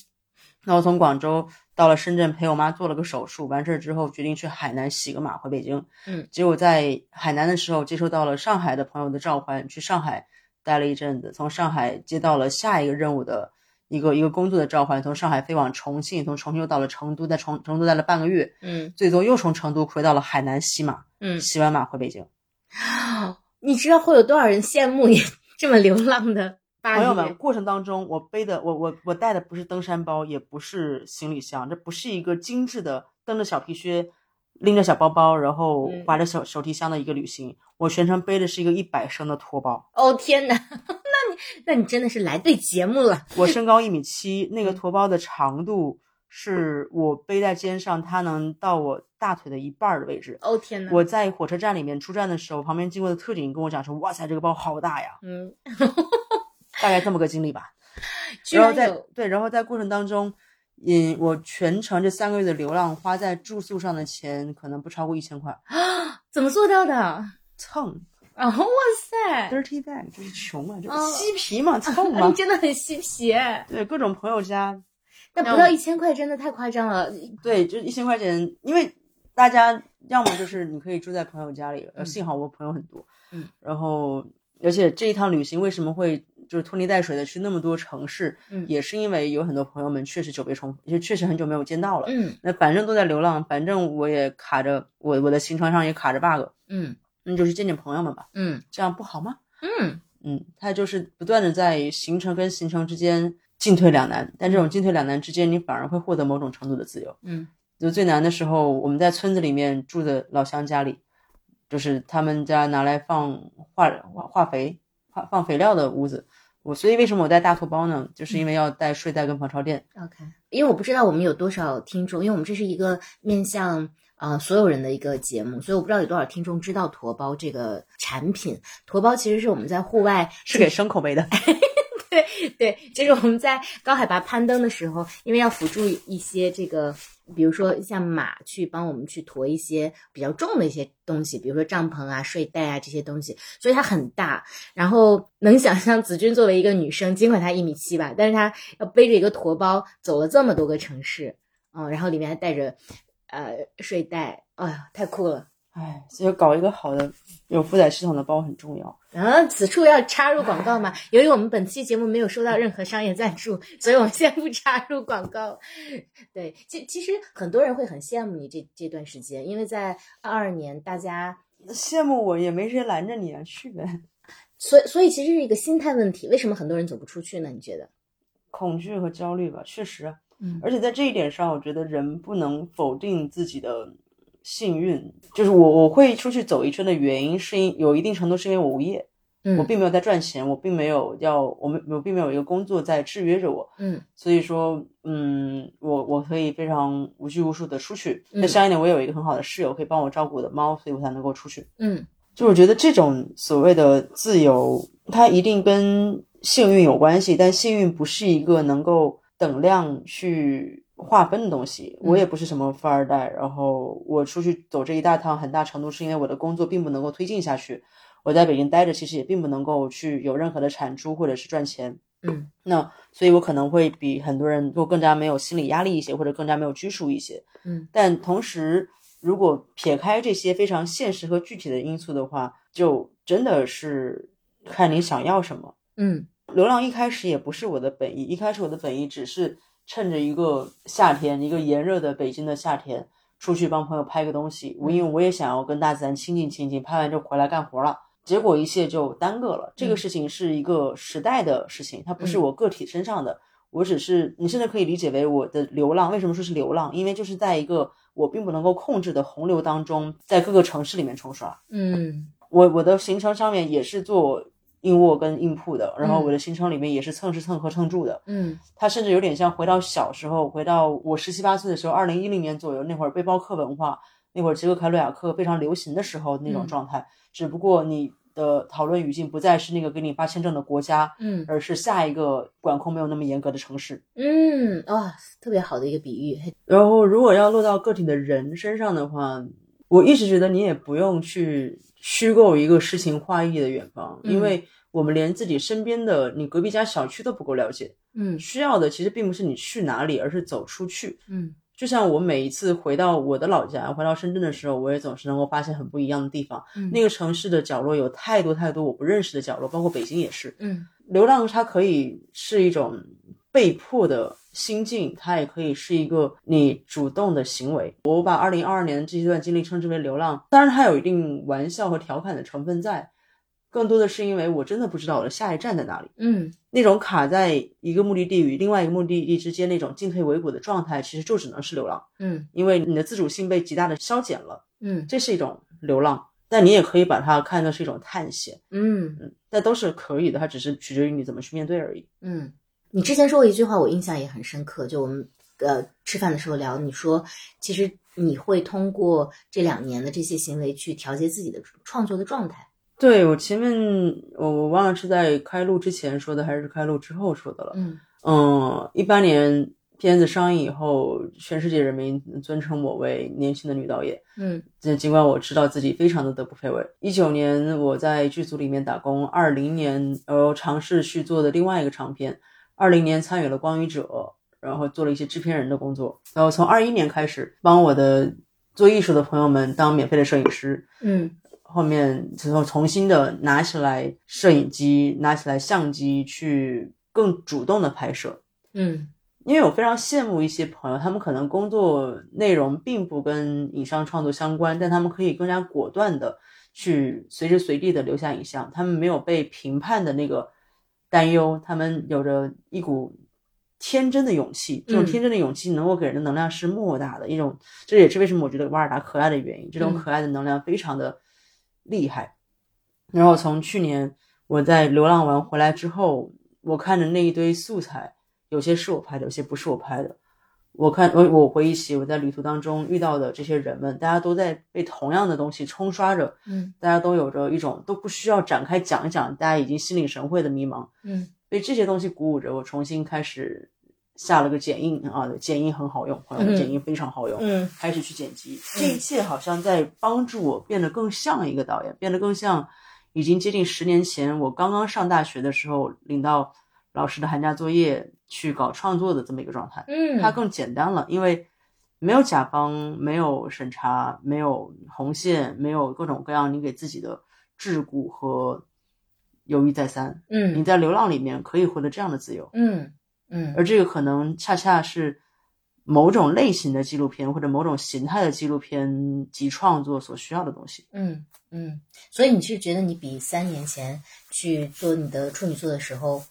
那我从广州到了深圳陪我妈做了个手术，完事儿之后决定去海南洗个马回北京。嗯，结果在海南的时候接收到了上海的朋友的召唤，去上海待了一阵子，从上海接到了下一个任务的一个一个工作的召唤，从上海飞往重庆，从重庆又到了成都，在成成都待了半个月，嗯最终又从成都回到了海南洗马，嗯，洗完马回北京。你知道会有多少人羡慕你 这么流浪的？朋友们，过程当中，我背的我我我带的不是登山包，也不是行李箱，这不是一个精致的蹬着小皮靴、拎着小包包，然后嗯划着手手提箱的一个旅行。我全程背的是一个一百升的拖包。哦天哪，那你那你真的是来对节目了。我身高一米七，那个嗯驼包的长度是我背在肩上，它能到我大腿的一半儿的位置。哦天哪，我在火车站里面出站的时候，旁边经过的特警跟我讲说：“哇塞，这个包好大呀！”嗯，大概这么个经历吧。然后在对，然后在过程当中，嗯，我全程这三个月的流浪花在住宿上的钱可能不超过一千块，啊怎么做到的？蹭哦，哇塞，dirty bag 就是穷嘛，就是哦嬉皮嘛，蹭嘛你，真的很嬉皮。对，各种朋友家，但不到一千块真的太夸张了。对，就一千块钱，因为大家要么就是你可以住在朋友家里，幸好我朋友很多，嗯，然后而且这一趟旅行为什么会就是拖泥带水的去那么多城市，嗯。也是因为有很多朋友们确实久别重，也确实很久没有见到了，嗯。那反正都在流浪，反正我也卡着我我的行程上也卡着 bug，嗯。那就去见见朋友们吧，嗯。这样不好吗？嗯。嗯，他就是不断的在行程跟行程之间进退两难，但这种进退两难之间，你反而会获得某种程度的自由。嗯。就最难的时候，我们在村子里面住的老乡家里，就是他们家拿来放化化化肥、化放肥料的屋子。我所以为什么我带大头包呢？就是因为要带睡袋跟防潮垫。，OK。因为我不知道我们有多少听众，因为我们这是一个面向呃所有人的一个节目，所以我不知道有多少听众知道驼包这个产品。驼包其实是我们在户外是给牲口背的，对 对，就是我们在高海拔攀登的时候，因为要辅助一些这个，比如说像马去帮我们去驮一些比较重的一些东西，比如说帐篷啊、睡袋啊这些东西，所以它很大。然后能想象子君作为一个女生，尽管她一米七吧，但是她要背着一个驼包走了这么多个城市，嗯，然后里面还带着呃睡袋，哎呀，太酷了。哎，所以搞一个好的有负载系统的包很重要。啊，此处要插入广告吗？由于我们本期节目没有收到任何商业赞助，所以我们先不插入广告。对，其其实很多人会很羡慕你这这段时间，因为在二二年，大家羡慕我也没谁拦着你啊，去呗。所以所以其实是一个心态问题。为什么很多人走不出去呢？你觉得？恐惧和焦虑吧，确实。嗯而且在这一点上，我觉得人不能否定自己的幸运。就是我我会出去走一圈的原因，是因有一定程度是因为我无业，嗯我并没有在赚钱，我并没有要我们我并没有一个工作在制约着我。嗯所以说，嗯，我我可以非常无拘无束的出去。嗯那相应的，我有一个很好的室友可以帮我照顾我的猫，所以我才能够出去。嗯就我觉得这种所谓的自由，它一定跟幸运有关系，但幸运不是一个能够等量去划分的东西。我也不是什么富二代，然后我出去走这一大趟，很大程度是因为我的工作并不能够推进下去。我在北京待着，其实也并不能够去有任何的产出或者是赚钱。嗯那所以我可能会比很多人都更加没有心理压力一些，或者更加没有拘束一些。嗯但同时，如果撇开这些非常现实和具体的因素的话，就真的是看你想要什么。嗯流浪一开始也不是我的本意，一开始我的本意只是趁着一个夏天，一个炎热的北京的夏天，出去帮朋友拍个东西。我因为我也想要跟大自然亲近亲近，拍完就回来干活了。结果一切就耽搁了。这个事情是一个时代的事情，它不是我个体身上的。我只是，你甚至可以理解为我的流浪。为什么说是流浪？因为就是在一个我并不能够控制的洪流当中，在各个城市里面冲刷。嗯我我的行程上面也是做硬卧跟硬铺的，然后我的行程里面也是蹭吃蹭喝蹭住的。嗯它甚至有点像回到小时候，回到我十七八岁的时候，二零一零年左右那会儿背包客文化，那会儿捷克凯鲁亚克非常流行的时候那种状态。只不过你的讨论语境不再是那个给你发签证的国家，嗯而是下一个管控没有那么严格的城市。嗯，哇，特别好的一个比喻。然后，如果要落到个体的人身上的话，我一直觉得你也不用去虚构一个诗情画意的远方，嗯因为我们连自己身边的你隔壁家小区都不够了解。嗯需要的其实并不是你去哪里，而是走出去。嗯就像我每一次回到我的老家，回到深圳的时候，我也总是能够发现很不一样的地方。嗯那个城市的角落有太多太多我不认识的角落，包括北京也是。嗯流浪它可以是一种被迫的心境，它也可以是一个你主动的行为。我把二零二二年这一段经历称之为流浪，当然它有一定玩笑和调侃的成分在，更多的是因为我真的不知道我的下一站在哪里。嗯那种卡在一个目的地与另外一个目的地之间那种进退维谷的状态，其实就只能是流浪，嗯因为你的自主性被极大的消减了，嗯这是一种流浪。但你也可以把它看作是一种探险，嗯嗯，但都是可以的，它只是取决于你怎么去面对而已。嗯，你之前说过一句话，我印象也很深刻，就我们呃吃饭的时候聊，你说其实你会通过这两年的这些行为去调节自己的创作的状态。对我前面我我忘了是在开录之前说的还是开录之后说的了。嗯嗯，一八年片子上映以后，全世界人民尊称我为年轻的女导演。嗯尽尽管我知道自己非常的德不配位。一九年我在剧组里面打工，二零年呃尝试去做的另外一个长片，二零年参与了《光与者》，然后做了一些制片人的工作，然后从二一年开始帮我的做艺术的朋友们当免费的摄影师。嗯。后面之后重新的拿起来摄影机，拿起来相机去更主动的拍摄，嗯。因为我非常羡慕一些朋友，他们可能工作内容并不跟影像创作相关，但他们可以更加果断的去随时随地的留下影像，他们没有被评判的那个担忧，他们有着一股天真的勇气，这种嗯天真的勇气能够给人的能量是莫大的一种，这也是为什么我觉得瓦尔达可爱的原因，这种嗯可爱的能量非常的厉害。然后从去年我在流浪完回来之后，我看着那一堆素材。有些是我拍的，有些不是我拍的。我看我我回忆起我在旅途当中遇到的这些人们，大家都在被同样的东西冲刷着，嗯大家都有着一种都不需要展开讲一讲，大家已经心领神会的迷茫。嗯被这些东西鼓舞着，我重新开始下了个剪映啊，剪映很好用，朋友们，嗯剪映非常好用。嗯开始去剪辑，这一切好像在帮助我变得更像一个导演，变得更像已经接近十年前我刚刚上大学的时候领到老师的寒假作业去搞创作的这么一个状态。嗯，它更简单了，因为没有甲方，没有审查，没有红线，没有各种各样你给自己的桎梏和犹豫再三。嗯你嗯在流浪里面可以获得这样的自由，嗯嗯而这个可能恰恰是某种类型的纪录片或者某种形态的纪录片及创作所需要的东西。嗯嗯，所以你是觉得你比三年前去做你的处女作的时候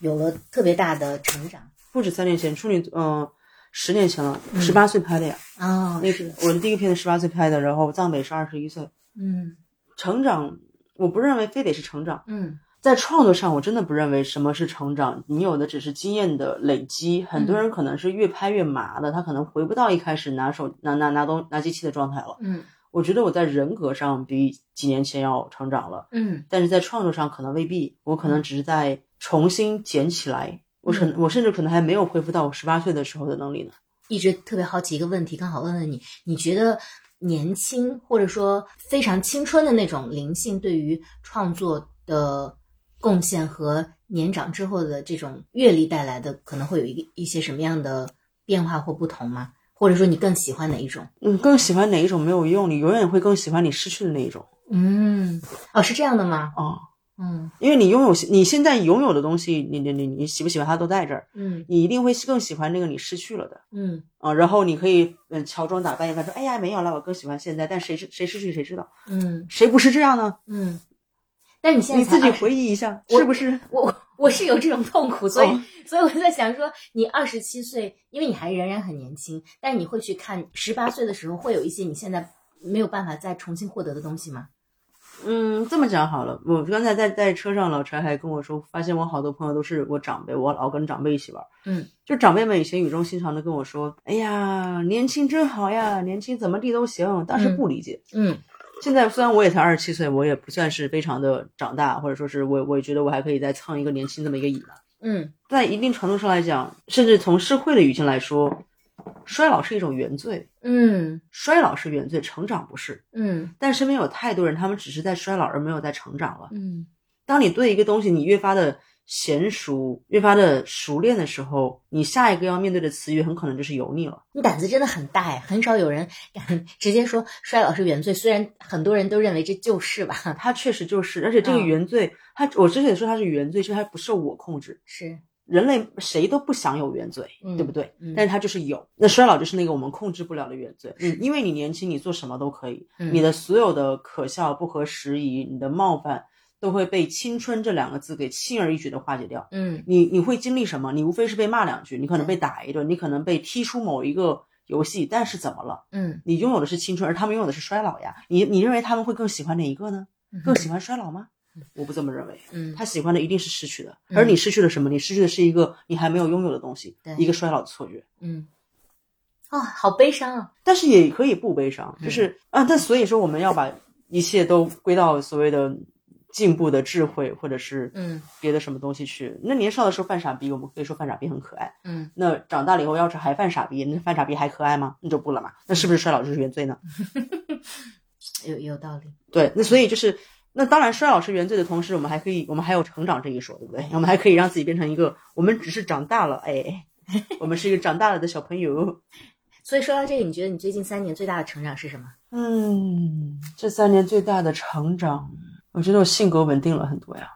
有了特别大的成长不止三年前，处女，嗯、十年前了，嗯十八岁拍的呀。哦，那是，我的第一个片子十八岁拍的，然后藏北是二十一岁。嗯成长，我不认为非得是成长。嗯在创作上，我真的不认为什么是成长，你有的只是经验的累积。很多人可能是越拍越麻的，他可能回不到一开始拿手拿拿拿东拿机器的状态了。嗯我觉得我在人格上比几年前要成长了，嗯但是在创作上可能未必，我可能只是在重新捡起来。我甚我甚至可能还没有恢复到我十八岁的时候的能力呢。一直特别好奇一个问题，刚好问问你，你觉得年轻或者说非常青春的那种灵性，对于创作的贡献和年长之后的这种阅历带来的，可能会有一个一些什么样的变化或不同吗？或者说你更喜欢哪一种？嗯，更喜欢哪一种没有用，你永远会更喜欢你失去的那一种。嗯，哦，是这样的吗？哦，嗯因为你拥有你现在拥有的东西，你你你你喜不喜欢它都在这儿，嗯你一定会更喜欢那个你失去了的。嗯啊、然后你可以嗯乔装打扮一番说，哎呀没有了，我更喜欢现在。但谁是谁失去谁知道，嗯谁不是这样呢？嗯。但你现在你自己回忆一下，是不是？我我是有这种痛苦，所以、哦所以我在想说，你二十七岁，因为你还仍然很年轻，但你会去看十八岁的时候会有一些你现在没有办法再重新获得的东西吗？嗯，这么讲好了，我刚才在在车上，老柴还跟我说，发现我好多朋友都是我长辈，我老跟长辈一起玩。嗯，就长辈们以前语重心长的跟我说，哎呀，年轻真好呀，年轻怎么地都行。当时不理解，嗯现在虽然我也才二十七岁，我也不算是非常的长大，或者说是我我也觉得我还可以再蹭一个年轻这么一个瘾了。嗯在一定程度上来讲，甚至从社会的语境来说，衰老是一种原罪，嗯衰老是原罪，成长不是。嗯但身边有太多人，他们只是在衰老而没有在成长了。嗯当你对一个东西你越发的娴熟、越发的熟练的时候，你下一个要面对的词语很可能就是油腻了。你胆子真的很大呀，很少有人敢直接说衰老是原罪，虽然很多人都认为这就是吧，它确实就是，而且这个嗯原罪，它我之所以说它是原罪，是它不受我控制。是人类谁都不想有原罪，嗯对不对？嗯但是它就是有。那衰老就是那个我们控制不了的原罪。嗯，因为你年轻，你做什么都可以，嗯你的所有的可笑、不合时宜、你的冒犯，都会被“青春”这两个字给轻而易举的化解掉。嗯你你会经历什么？你无非是被骂两句，你可能被打一顿，你可能被踢出某一个游戏，但是怎么了？嗯你拥有的是青春，而他们拥有的是衰老呀。你你认为他们会更喜欢哪一个呢？更喜欢衰老吗？我不这么认为。嗯他喜欢的一定是失去的，嗯而你失去了什么？你失去的是一个你还没有拥有的东西对，一个衰老的错觉。嗯，啊、好悲伤啊，但是也可以不悲伤，嗯就是啊，但所以说我们要把一切都归到所谓的进步的智慧，或者是嗯别的什么东西去。那年少的时候犯傻逼，我们可以说犯傻逼很可爱。嗯那长大了以后，要是还犯傻逼，那犯傻逼还可爱吗？那就不了嘛。那是不是衰老就是原罪呢？有有道理，对，那所以就是，那当然衰老是原罪的同时，我们还可以，我们还有成长这一说，对不对？我们还可以让自己变成一个，我们只是长大了，哎，我们是一个长大了的小朋友。所以说到这个，你觉得你最近三年最大的成长是什么？嗯，这三年最大的成长，我觉得我性格稳定了很多呀，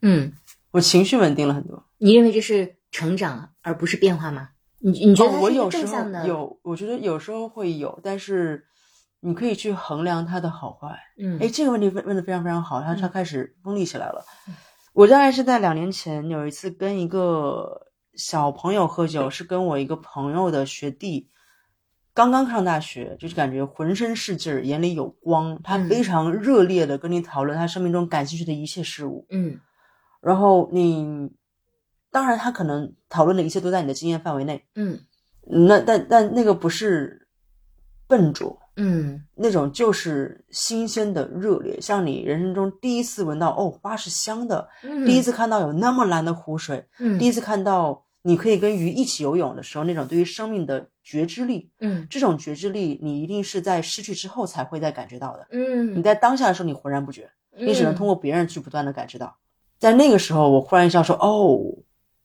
嗯，我情绪稳定了很多。你认为这是成长而不是变化吗？你你觉得我有时候？有，我觉得有时候会有，但是你可以去衡量它的好坏。嗯哎，这个问题问问的非常非常好，然后他开始锋利起来了。我大概是在两年前有一次跟一个小朋友喝酒，是跟我一个朋友的学弟，刚刚上大学，就是感觉浑身是劲儿，眼里有光，他嗯非常热烈的跟你讨论他生命中感兴趣的一切事物。嗯然后你，当然他可能讨论的一切都在你的经验范围内，嗯那但但那个不是笨拙，嗯。那种就是新鲜的热烈，像你人生中第一次闻到哦花是香的，嗯，第一次看到有那么蓝的湖水，嗯。第一次看到你可以跟鱼一起游泳的时候，那种对于生命的觉知力，嗯。这种觉知力你一定是在失去之后才会再感觉到的。嗯，你在当下的时候你浑然不觉，你只能通过过别人去不断的感知到。在那个时候，我忽然一下说哦，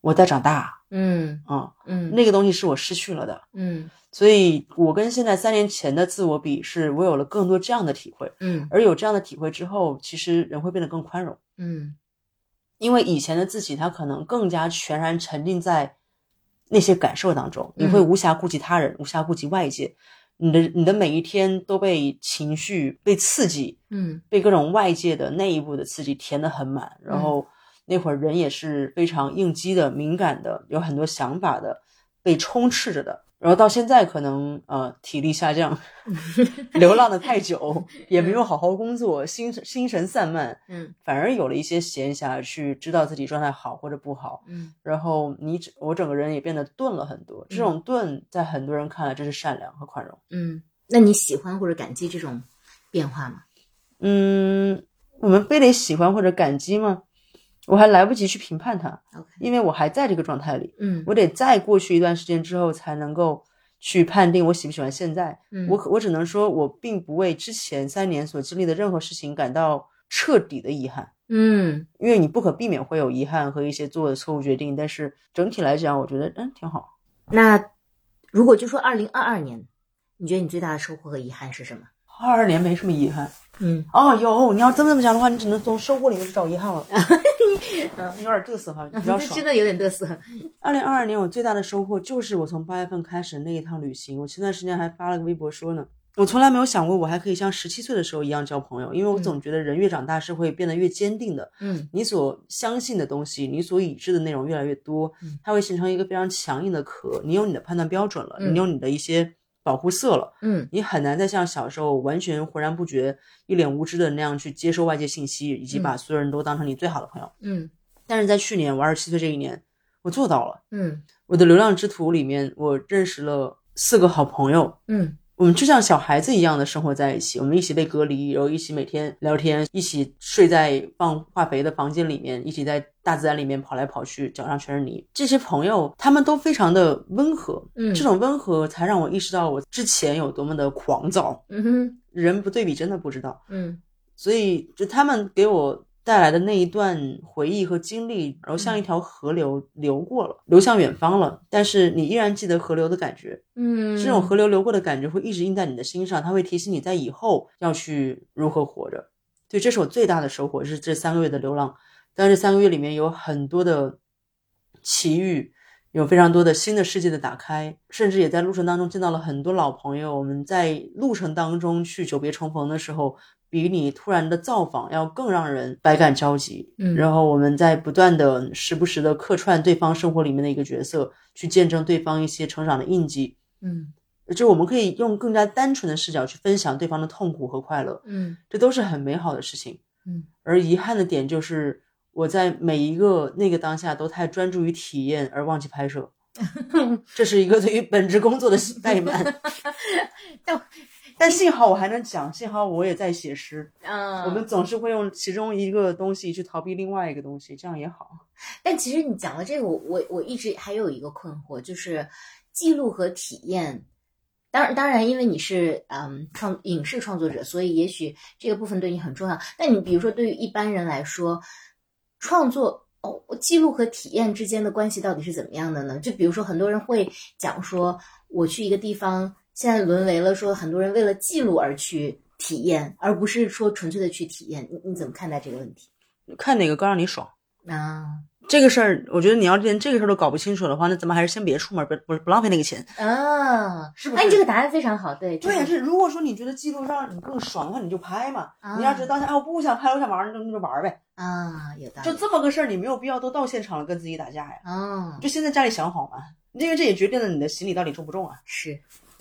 我在长大嗯啊、嗯那个东西是我失去了的。嗯所以我跟现在三年前的自我比，是我有了更多这样的体会。嗯而有这样的体会之后，其实人会变得更宽容，嗯因为以前的自己他可能更加全然沉浸在那些感受当中，你嗯会无暇顾及他人，无暇顾及外界，你的你的每一天都被情绪、被刺激、嗯被各种外界的内部的刺激填得很满，然后那会儿人也是非常应激的、敏感的，有很多想法的，被充斥着的。然后到现在可能呃体力下降，流浪的太久，也没有好好工作，心心神散漫，嗯反而有了一些闲暇去知道自己状态好或者不好。嗯然后你整我整个人也变得钝了很多，这种钝在很多人看来这是善良和宽容。嗯，那你喜欢或者感激这种变化吗？嗯，我们非得喜欢或者感激吗？我还来不及去评判它，OK，因为我还在这个状态里，嗯我得再过去一段时间之后才能够去判定我喜不喜欢现在。嗯我可我只能说，我并不为之前三年所经历的任何事情感到彻底的遗憾。嗯因为你不可避免会有遗憾和一些做的错误决定，但是整体来讲，我觉得嗯挺好。那如果就说二零二二年，你觉得你最大的收获和遗憾是什么？二二年没什么遗憾嗯哦，有你要真这么讲的话，你只能从收获里面去找遗憾了。有点嘚瑟哈，比较爽这真。的有点嘚瑟。二零二二年我最大的收获就是我从八月份开始那一趟旅行。我前段时间还发了个微博说呢，我从来没有想过我还可以像十七岁的时候一样交朋友，因为我总觉得人越长大是会变得越坚定的。嗯你所相信的东西，你所已知的内容越来越多嗯，它会形成一个非常强硬的壳。你有你的判断标准了，嗯你有你的一些保护色了，嗯。你很难再像小时候完全浑然不觉、一脸无知的那样去接收外界信息，以及把所有人都当成你最好的朋友。嗯。但是在去年我二十七岁这一年，我做到了。嗯。我的流浪之途里面，我认识了四个好朋友，嗯我们就像小孩子一样的生活在一起，我们一起被隔离，然后一起每天聊天，一起睡在放化肥的房间里面，一起在大自然里面跑来跑去，脚上全是泥。这些朋友他们都非常的温和，嗯这种温和才让我意识到我之前有多么的狂躁。嗯哼人不对比真的不知道，嗯所以就他们给我带来的那一段回忆和经历，然后像一条河流流过了，流向远方了。但是你依然记得河流的感觉，嗯，这种河流流过的感觉会一直印在你的心上，它会提醒你在以后要去如何活着。对，这是我最大的收获，是这三个月的流浪。但这三个月里面有很多的奇遇，有非常多的新的世界的打开，甚至也在路程当中见到了很多老朋友。我们在路程当中去久别重逢的时候，比你突然的造访要更让人百感交集。嗯然后我们在不断的、时不时的客串对方生活里面的一个角色，去见证对方一些成长的印记。嗯就我们可以用更加单纯的视角去分享对方的痛苦和快乐，嗯这都是很美好的事情。嗯，而遗憾的点就是我在每一个那个当下都太专注于体验而忘记拍摄，这是一个对于本职工作的怠慢。但 但幸好我还能讲，幸好我也在写诗。嗯，我们总是会用其中一个东西去逃避另外一个东西，这样也好。但其实你讲的这个，我我我一直还有一个困惑，就是记录和体验。当然，当然，因为你是嗯创影视创作者，所以也许这个部分对你很重要。但你比如说，对于一般人来说，创作哦，记录和体验之间的关系到底是怎么样的呢？就比如说，很多人会讲说，我去一个地方，现在沦为了说很多人为了记录而去体验，而不是说纯粹的去体验。你你怎么看待这个问题？看哪个更让你爽。啊这个事儿，我觉得你要连这个事儿都搞不清楚的话，那咱们还是先别出门，不不不浪费那个钱。啊，是不是哎，你这个答案非常好，对对呀，这个是如果说你觉得记录上你更爽的话，你就拍嘛。啊你要觉得当下哎我不想拍，我想玩儿，那就那就玩儿呗。啊，有道理，就这么个事儿，你没有必要都到现场了跟自己打架呀。啊，就先在家里想好嘛，因为这也决定了你的行李到底重不重啊。是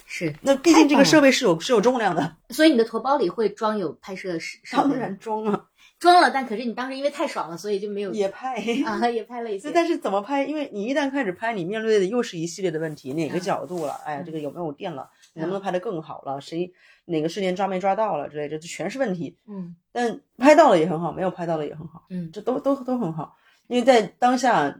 是，那毕竟这个设备是有是有重量的，所以你的驮包里会装有拍摄设设备当然装啊，装了，但可是你当时因为太爽了，所以就没有也拍。啊，也拍了一些，，但是怎么拍？因为你一旦开始拍，你面对的又是一系列的问题，哪个嗯角度了？哎呀，这个有没有电了？你能不能拍得更好了？谁哪个瞬间抓没抓到了之类的，这全是问题。嗯但拍到了也很好，没有拍到的也很好，嗯，这都都都很好。因为在当下，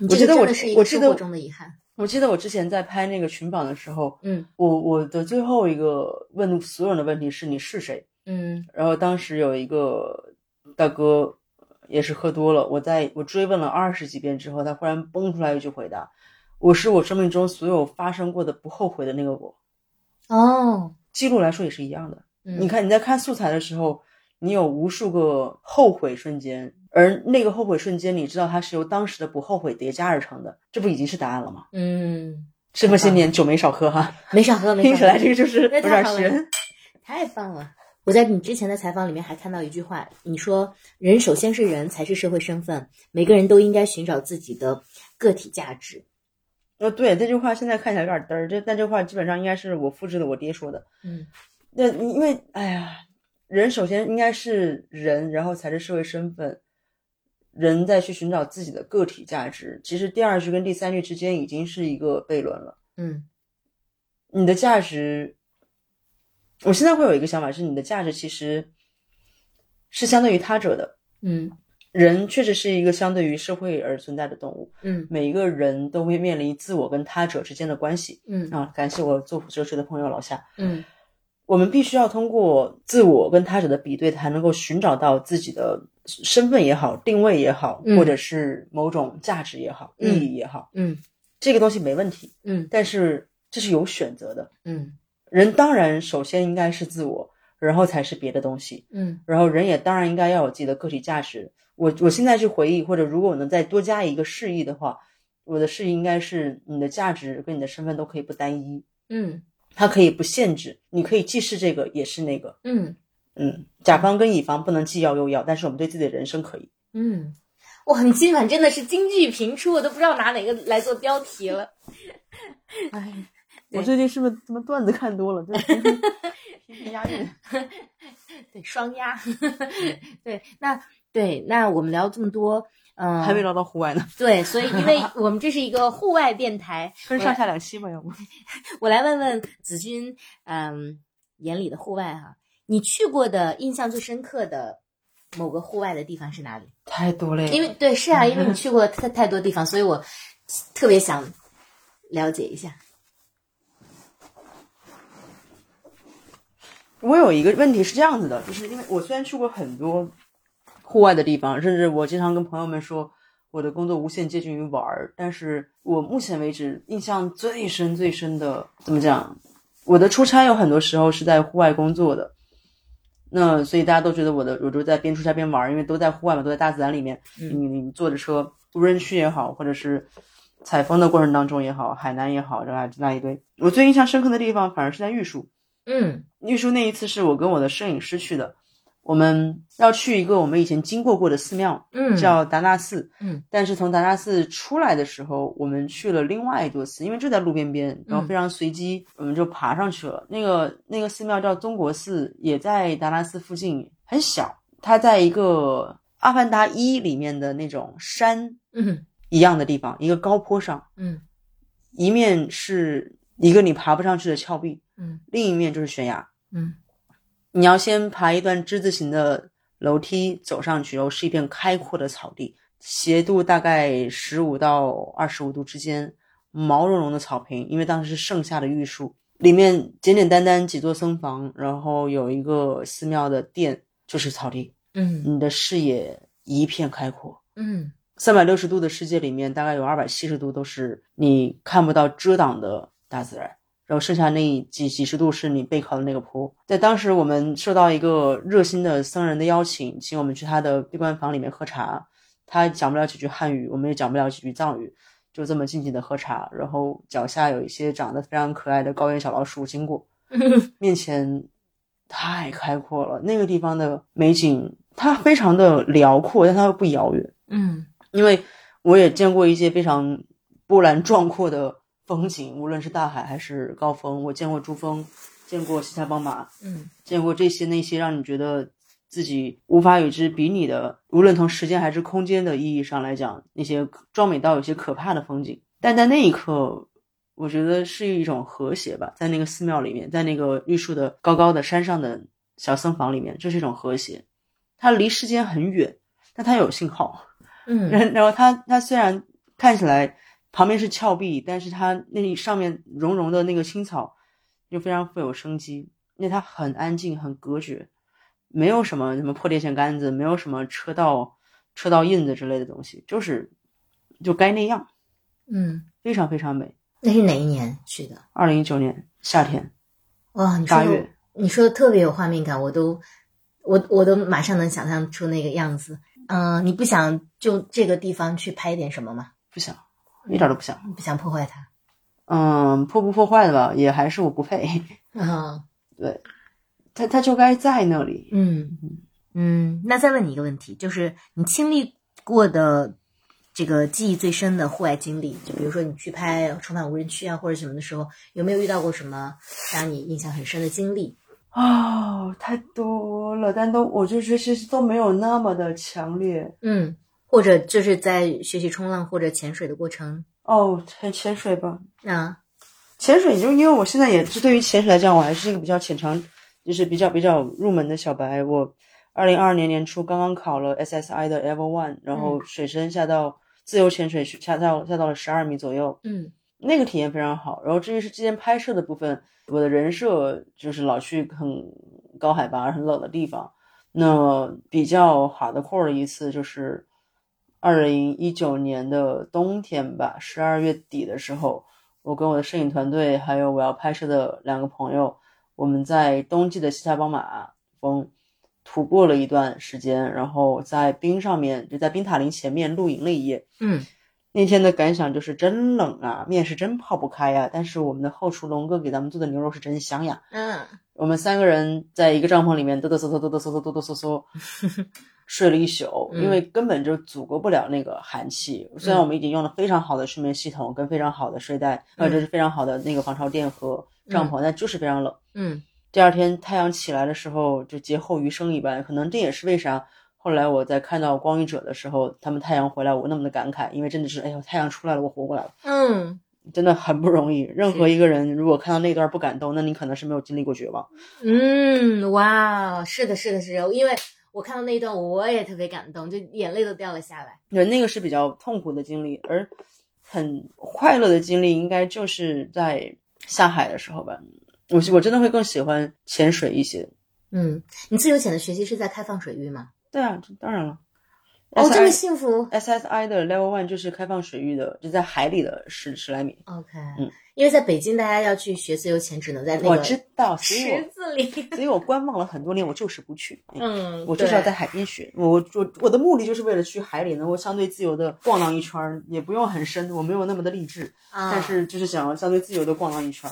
我觉得我的是一个我记得生活中的遗憾，我记得我之前在拍那个群访的时候，嗯我我的最后一个问所有人的问题是你是谁？嗯然后当时有一个大哥也是喝多了，我在我追问了二十几遍之后，他忽然蹦出来一句回答：“我是我生命中所有发生过的不后悔的那个我。哦，”记录来说也是一样的。嗯你看你在看素材的时候，你有无数个后悔瞬间，而那个后悔瞬间，你知道它是由当时的不后悔叠加而成的，这不已经是答案了吗？嗯，这么些年酒没少喝哈，没少喝，没 少喝听起来这个就是有点悬。太棒了！我在你之前的采访里面还看到一句话，你说人首先是人，才是社会身份，每个人都应该寻找自己的个体价值。呃，对，这句话现在看起来有点嘚儿，这但这话基本上应该是我复制的我爹说的。嗯那因为哎呀，人首先应该是人，然后才是社会身份，人再去寻找自己的个体价值。其实第二句跟第三句之间已经是一个悖论了。嗯你的价值，我现在会有一个想法是，你的价值其实是相对于他者的。嗯人确实是一个相对于社会而存在的动物，嗯每一个人都会面临自我跟他者之间的关系。嗯啊，感谢我做哲学的朋友老夏。嗯我们必须要通过自我跟他者的比对，才能够寻找到自己的身份也好，定位也好，嗯或者是某种价值也好，意嗯义也好，嗯这个东西没问题。嗯但是这是有选择的，嗯人当然首先应该是自我，然后才是别的东西。嗯然后人也当然应该要有自己的个体价值。我我现在去回忆，或者如果我能再多加一个示意的话，我的示意应该是你的价值跟你的身份都可以不单一，嗯它可以不限制，你可以既是这个也是那个。嗯嗯，甲方跟乙方不能既要又要，但是我们对自己的人生可以。嗯，哇，你今晚真的是京剧频出，我都不知道拿哪个来做标题了。哎，对我最近是不是什么段子看多了？就是天天押韵。对，双压。对，那对，那我们聊这么多，嗯、还没聊到户外呢，对，所以因为 我们这是一个户外电台，分上下两期吧，要不？我来问问子君，嗯，眼里的户外哈、你去过的印象最深刻的某个户外的地方是哪里？太多了呀，因为对，是啊，因为你去过太太多地方，所以我特别想了解一下。我有一个问题是这样子的，就是因为我虽然去过很多户外的地方，甚至我经常跟朋友们说我的工作无限接近于玩儿，但是我目前为止印象最深最深的怎么讲？我的出差有很多时候是在户外工作的，那所以大家都觉得我的我都在边出差边玩儿，因为都在户外嘛，都在大自然里面，嗯你你坐着车，无人区也好，或者是采风的过程当中也好，海南也好，这那一堆。我最印象深刻的地方反而是在玉树。嗯。玉树那一次是我跟我的摄影师去的，我们要去一个我们以前经过过的寺庙，嗯，叫达纳寺。嗯，但是从达纳寺出来的时候，我们去了另外一座寺，因为就在路边边，然后非常随机，我们就爬上去了。那个那个寺庙叫中国寺，也在达纳寺附近，很小，它在一个《阿凡达一》里面的那种山嗯。一样的地方，一个高坡上，嗯。一面是一个你爬不上去的峭壁，嗯另一面就是悬崖。嗯你要先爬一段之字形的楼梯走上去，然后是一片开阔的草地，斜度大概十五到二十五度之间，毛茸茸的草坪，因为当时是盛夏的玉树，里面简简单单几座僧房，然后有一个寺庙的殿，就是草地，嗯你的视野一片开阔。嗯三百六十度的世界里面，大概有二百七十度都是你看不到遮挡的大自然，然后剩下那几几十度是你背靠的那个坡。在当时，我们受到一个热心的僧人的邀请，请我们去他的闭关房里面喝茶。他讲不了几句汉语，我们也讲不了几句藏语，就这么静静的喝茶。然后脚下有一些长得非常可爱的高原小老鼠经过，面前太开阔了。那个地方的美景，它非常的辽阔，但它又不遥远。嗯因为我也见过一些非常波澜壮阔的风景，无论是大海还是高峰，我见过珠峰，见过西塞邦马，嗯见过这些那些让你觉得自己无法与之比拟的，无论从时间还是空间的意义上来讲，那些壮美到有些可怕的风景。但在那一刻，我觉得是一种和谐吧，在那个寺庙里面，在那个玉树的高高的山上的小僧房里面，这是一种和谐。它离世间很远，但它有信号。嗯 然然后它它虽然看起来旁边是峭壁，但是它那上面绒绒的那个青草就非常富有生机，因为它很安静，很隔绝，没有什么什么破电线杆子，没有什么车道车道印子之类的东西，就是就该那样，嗯，非常非常美。那是哪一年去的？二零一九年夏天，哇，你说月你说的特别有画面感，我都我我都马上能想象出那个样子。嗯、你不想就这个地方去拍点什么吗？不想，一点都不想。不想破坏它？嗯，破不破坏的吧，也还是我不配。嗯对，它它就该在那里。嗯嗯。那再问你一个问题，就是你经历过的这个记忆最深的户外经历，就比如说你去拍重返无人区啊或者什么的时候，有没有遇到过什么让你印象很深的经历？哦，太多了，但都我就觉得其实都没有那么的强烈。嗯，或者就是在学习冲浪或者潜水的过程？哦，潜潜水吧，啊，潜水就因为我现在也是对于潜水来讲，我还是一个比较浅尝，就是比较比较入门的小白。我二零二二年年初刚刚考了 SSI 的 Level One，然后水深下到自由潜水下到下到了十二米左右，嗯。那个体验非常好。然后至于是之前拍摄的部分，我的人设就是老去很高海拔、很冷的地方，那比较 hardcore 的一次就是二零一九年的冬天吧，十二月底的时候，我跟我的摄影团队还有我要拍摄的两个朋友，我们在冬季的西塞邦马峰徒步了一段时间，然后在冰上面就在冰塔林前面露营了一夜。嗯那天的感想就是真冷啊，面是真泡不开呀、但是我们的后厨龙哥给咱们做的牛肉是真香呀。嗯我们三个人在一个帐篷里面嘚嘚瑟瑟、嘚嘚瑟瑟、嘚嘚瑟瑟睡了一宿，嗯因为根本就阻隔不了那个寒气。虽然我们已经用了非常好的睡眠系统跟非常好的睡袋，呃，嗯就是非常好的那个防潮垫和帐篷，但就是非常冷。嗯第二天太阳起来的时候，就劫后余生一般。可能这也是为啥后来我在看到光遇者的时候，他们太阳回来，我那么的感慨，因为真的是，哎呦，太阳出来了，我活过来了，嗯真的很不容易。任何一个人如果看到那段不感动，那你可能是没有经历过绝望。嗯，哇，是的，是的，是的，因为我看到那一段，我也特别感动，就眼泪都掉了下来。对，那个是比较痛苦的经历，而很快乐的经历应该就是在下海的时候吧。我我真的会更喜欢潜水一些。嗯，你自由潜的学习是在开放水域吗？对啊，当然了。哦，这么幸福。SSI 的 Level One 就是开放水域的，就在海里的十十来米。OK，嗯，因为在北京，大家要去学自由潜，只能在那个我知道，所以池我子里。所以我观望了很多年，我就是不去。嗯，我就是要在海边学。我我我的目的就是为了去海里能够相对自由的逛荡一圈儿，也不用很深，我没有那么的励志，啊，但是就是想要相对自由的逛荡一圈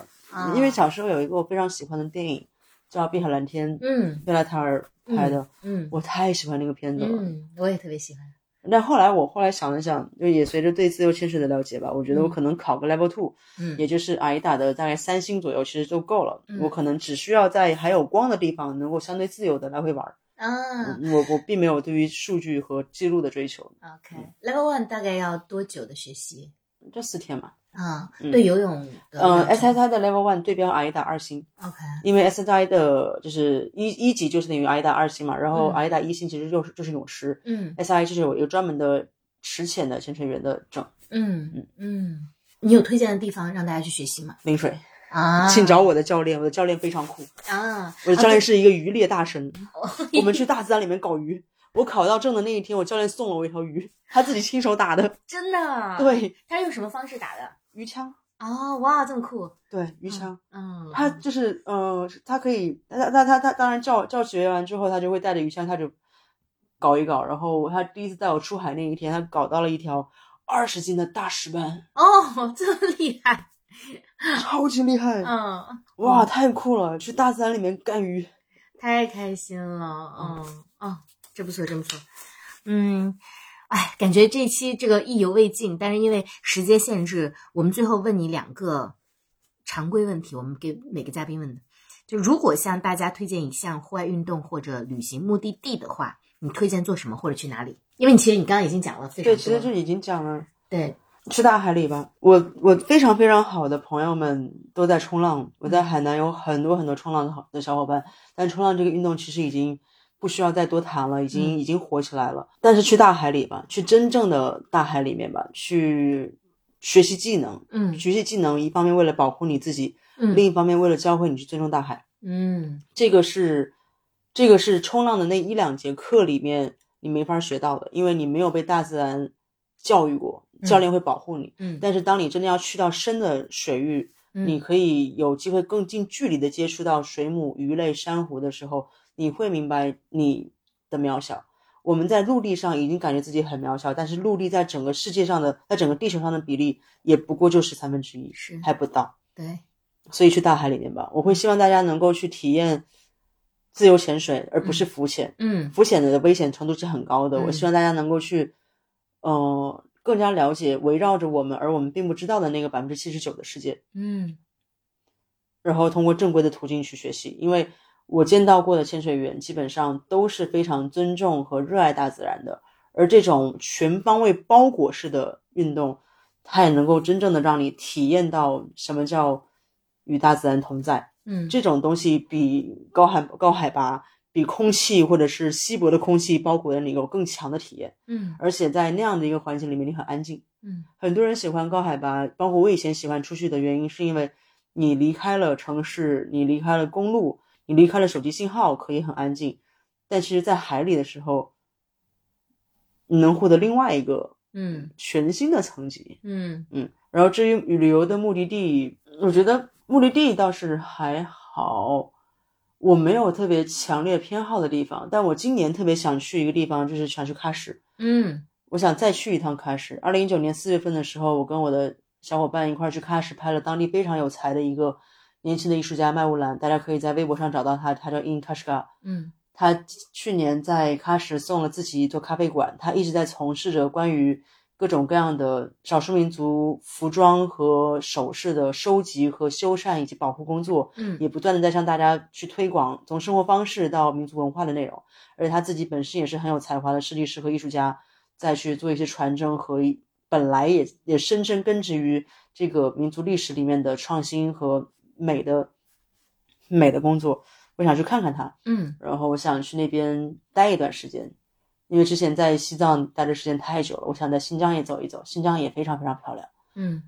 因为小时候有一个我非常喜欢的电影叫《碧海蓝天》，嗯贝拉塔尔拍的，嗯我太喜欢那个片子了。嗯，我也特别喜欢。但后来我后来想了想，就也随着对自由潜水的了解吧，我觉得我可能考个 Level Two，、嗯也就是挨打的大概三星左右，其实就够了。嗯我可能只需要在还有光的地方能够相对自由的来回玩儿。啊我我并没有对于数据和记录的追求，，OK，Level One 大概要多久的学习就四天嘛。啊？嗯。对游泳的嗯，SSI 的 Level One 对标 AIDA 二星，OK，因为 SSI 的就是一一级就是等于 AIDA 二星嘛，然后嗯。AIDA 一星其实就是就是泳池嗯，SI 就是有一个专门的池潜的潜水员的证，嗯嗯。嗯，你有推荐的地方让大家去学习吗？冰水，啊，请找我的教练，我的教练非常酷，啊，我的教练是一个渔猎大神，哦。我们去大自然里面搞鱼。我考到证的那一天，我教练送了我一条鱼，他自己亲手打的，真的，，对，他是用什么方式打的？鱼枪，哦，哇，这么酷，对，鱼枪。嗯，他就是呃，他可以，他他他他当然教教学完之后，他就会带着鱼枪，他就搞一搞。然后他第一次带我出海那一天，他搞到了一条二十斤的大石斑，哦，这么厉害，超级厉害，嗯，哇，太酷了！去大自然里面干鱼，太开心了，嗯哦，这不错，这不错，嗯。哎，感觉这期这个意犹未尽，但是因为时间限制，我们最后问你两个常规问题，我们给每个嘉宾问的。就如果向大家推荐一项户外运动或者旅行目的地的话，你推荐做什么或者去哪里？因为你其实你刚刚已经讲了非常对，其实就已经讲了。对，去大海里吧，我我非常非常好的朋友们都在冲浪，我在海南有很多很多冲浪的好的小伙伴，但冲浪这个运动其实已经不需要再多谈了，已经已经火起来了。但是去大海里吧，去真正的大海里面吧，去学习技能，嗯学习技能，一方面为了保护你自己，嗯另一方面为了教会你去尊重大海。嗯这个是这个是冲浪的那一两节课里面你没法学到的，因为你没有被大自然教育过，教练会保护你。嗯但是当你真的要去到深的水域，嗯你可以有机会更近距离的接触到水母、鱼类、珊瑚的时候，你会明白你的渺小。我们在陆地上已经感觉自己很渺小，但是陆地在整个世界上的，在整个地球上的比例也不过就是三分之一，是还不到。对，所以去大海里面吧，我会希望大家能够去体验自由潜水，而不是浮潜。嗯浮潜的危险程度是很高的，嗯我希望大家能够去，呃，更加了解围绕着我们而我们并不知道的那个百分之七十九的世界，嗯然后通过正规的途径去学习。因为我见到过的潜水员基本上都是非常尊重和热爱大自然的，而这种全方位包裹式的运动，它也能够真正的让你体验到什么叫与大自然同在。嗯这种东西比高海高海拔、比空气或者是稀薄的空气包裹的你有更强的体验，嗯而且在那样的一个环境里面，你很安静。嗯很多人喜欢高海拔，包括我以前喜欢出去的原因，是因为你离开了城市，你离开了公路，你离开了手机信号，可以很安静。但其实，在海里的时候，你能获得另外一个嗯全新的层级。嗯嗯，然后至于旅游的目的地，我觉得目的地倒是还好，我没有特别强烈偏好的地方。但我今年特别想去一个地方，就是想去喀什。嗯我想再去一趟喀什。二零一九年四月份的时候，我跟我的小伙伴一块去喀什拍了当地非常有才的一个年轻的艺术家麦乌兰，大家可以在微博上找到他，他叫 In Kashgar。嗯他去年在喀什送了自己一座咖啡馆，他一直在从事着关于各种各样的少数民族服装和首饰的收集和修缮以及保护工作，嗯也不断的在向大家去推广从生活方式到民族文化的内容。而且他自己本身也是很有才华的设计师和艺术家，再去做一些传承和本来也也深深根植于这个民族历史里面的创新和美的美的工作。我想去看看它。嗯然后我想去那边待一段时间，因为之前在西藏待的时间太久了，我想在新疆也走一走，新疆也非常非常漂亮。嗯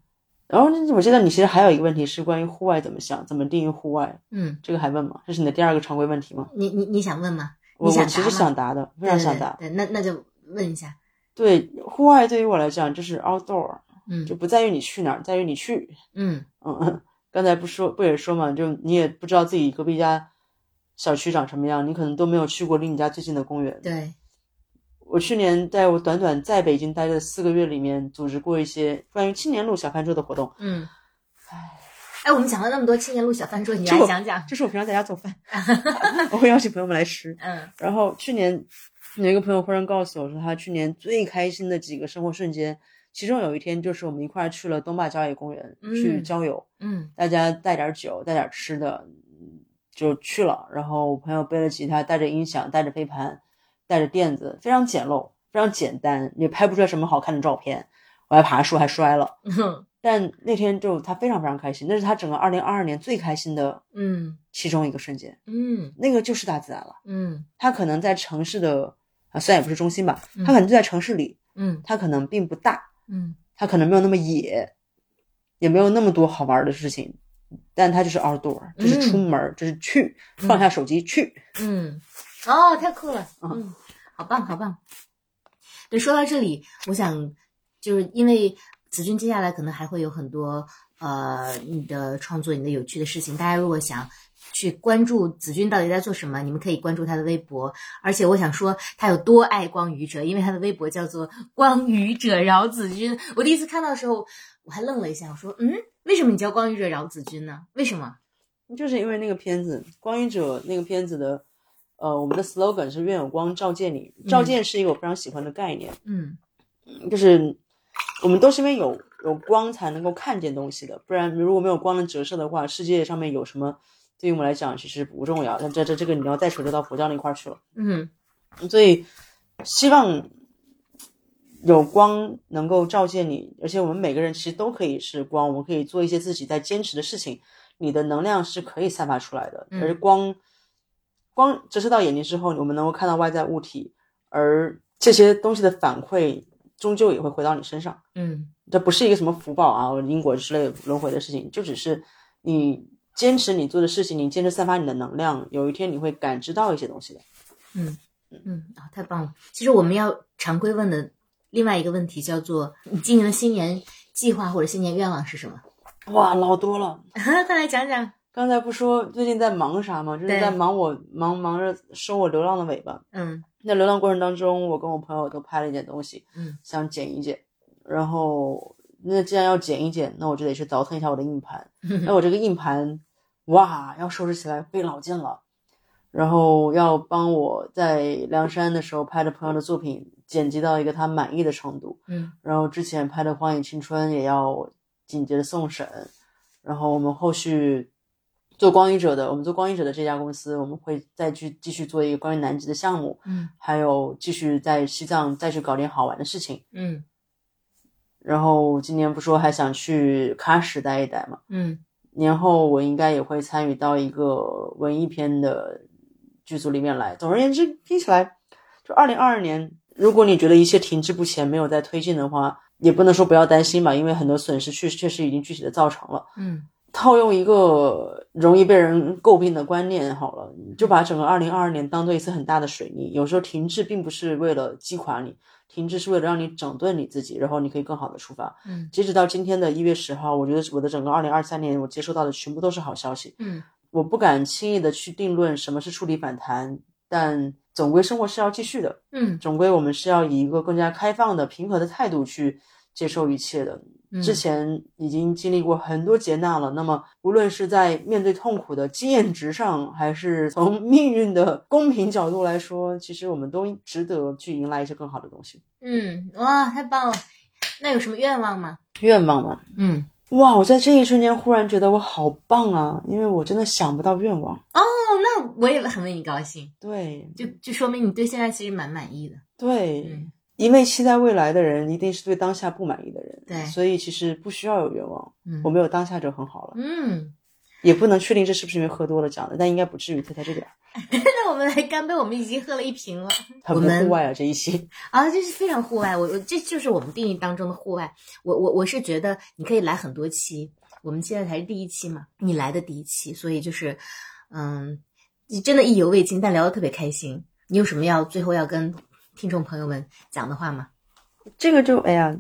然后我记得你其实还有一个问题是关于户外怎么想，怎么定义户外，嗯，这个还问吗？这是你的第二个常规问题吗？你你你想问吗？我我其实想答的，非常想答。对，对对那那就问一下。对，户外对于我来讲就是 outdoor，嗯就不在于你去哪儿，在于你去。嗯嗯，刚才不说不也说嘛，就你也不知道自己隔壁家小区长什么样，你可能都没有去过离你家最近的公园。对，我去年在我短短在北京待的四个月里面，组织过一些关于青年路小饭桌的活动。嗯。唉，哎，我们讲了那么多青年路小饭桌，你来讲讲。这是我平常在家做饭，我会邀请朋友们来吃。嗯然后去年有一个朋友忽然告诉我说，他去年最开心的几个生活瞬间，其中有一天就是我们一块儿去了东坝郊野公园、嗯去郊游，嗯大家带点酒，带点吃的，嗯就去了。然后我朋友背了吉他，带着音响，带着飞盘，带着垫子，非常简陋，非常简单，也拍不出来什么好看的照片。我还爬树，还摔了。嗯但那天就他非常非常开心，那是他整个二零二二年最开心的嗯其中一个瞬间。嗯那个就是大自然了。嗯他可能在城市的啊，虽然也不是中心吧，嗯他可能就在城市里，嗯他可能并不大，嗯他可能没有那么野，也没有那么多好玩的事情，但他就是 outdoor，就是出门，就是去放下手机去。嗯，哦，太酷了，嗯，好棒，好棒。对，说到这里，我想就是因为子君接下来可能还会有很多呃你的创作、你的有趣的事情，大家如果想。去关注子君到底在做什么？你们可以关注他的微博，而且我想说他有多爱光语者，因为他的微博叫做“光语者饶子君”。我第一次看到的时候，我还愣了一下，我说：“嗯，为什么你叫光语者饶子君呢？为什么就是因为那个片子《光与者》那个片子的，呃，我们的 slogan 是“愿有光照见你”。照见是一个我非常喜欢的概念，？”嗯就是我们都是因为有有光才能够看见东西的，不然如果没有光的折射的话，世界上面有什么对于我们来讲其实不重要。但这这这个你要再扯就到佛教那块儿去了。嗯所以希望有光能够照见你，而且我们每个人其实都可以是光，我们可以做一些自己在坚持的事情，你的能量是可以散发出来的。嗯而光光折射到眼睛之后，我们能够看到外在物体，而这些东西的反馈终究也会回到你身上。嗯这不是一个什么福报啊、因果之类轮回的事情，就只是你坚持你做的事情，你坚持散发你的能量，有一天你会感知到一些东西的。嗯嗯啊，太棒了！其实我们要常规问的另外一个问题叫做：你今年的新年计划或者新年愿望是什么？哇，老多了。快来讲讲。刚才不说最近在忙啥吗？就是在忙我忙忙着收我流浪的尾巴。嗯那流浪过程当中，我跟我朋友都拍了一点东西，嗯想剪一剪。然后那既然要剪一剪，那我就得去倒腾一下我的硬盘。那我这个硬盘，哇，要收拾起来费老劲了。然后要帮我在梁山的时候拍的朋友的作品剪辑到一个他满意的程度。嗯然后之前拍的《荒野青春》也要紧接着送审，然后我们后续做光影者的，我们做光影者的这家公司，我们会再去继续做一个关于南极的项目，嗯还有继续在西藏再去搞点好玩的事情。嗯然后今年不说还想去喀什待一待嘛，嗯年后我应该也会参与到一个文艺片的剧组里面来。总而言之，听起来就二零二二年，如果你觉得一切停滞不前，没有在推进的话，也不能说不要担心吧，因为很多损失确确实已经具体的造成了。嗯套用一个容易被人诟病的观念好了，就把整个二零二二年当做一次很大的水逆。有时候停滞并不是为了击垮你，停滞是为了让你整顿你自己，然后你可以更好的出发。嗯截止到今天的一月十号，我觉得我的整个二零二三年我接收到的全部都是好消息。嗯我不敢轻易的去定论什么是触底反弹，但总归生活是要继续的，嗯总归我们是要以一个更加开放的、平和的态度去接受一切的。嗯，之前已经经历过很多劫难了，那么无论是在面对痛苦的经验值上，还是从命运的公平角度来说，其实我们都值得去迎来一些更好的东西。嗯哇，太棒了！那有什么愿望吗？愿望吗，嗯哇！我在这一瞬间忽然觉得我好棒啊，因为我真的想不到愿望。哦，那我也很为你高兴，对就就说明你对现在其实蛮满意的。对，嗯一味期待未来的人，一定是对当下不满意的人。对所以其实不需要有愿望，嗯我们有当下就很好了。嗯，也不能确定这是不是因为喝多了讲的，但应该不至于特在这点儿。那我们来干杯，我们已经喝了一瓶了。很我们不户外啊，这一期。啊，这是非常户外，我我这就是我们定义当中的户外。我我我是觉得你可以来很多期，我们现在才是第一期嘛，你来的第一期，所以就是，嗯，你真的意犹未尽，但聊得特别开心。你有什么要最后要跟听众朋友们讲的话吗？这个就哎呀，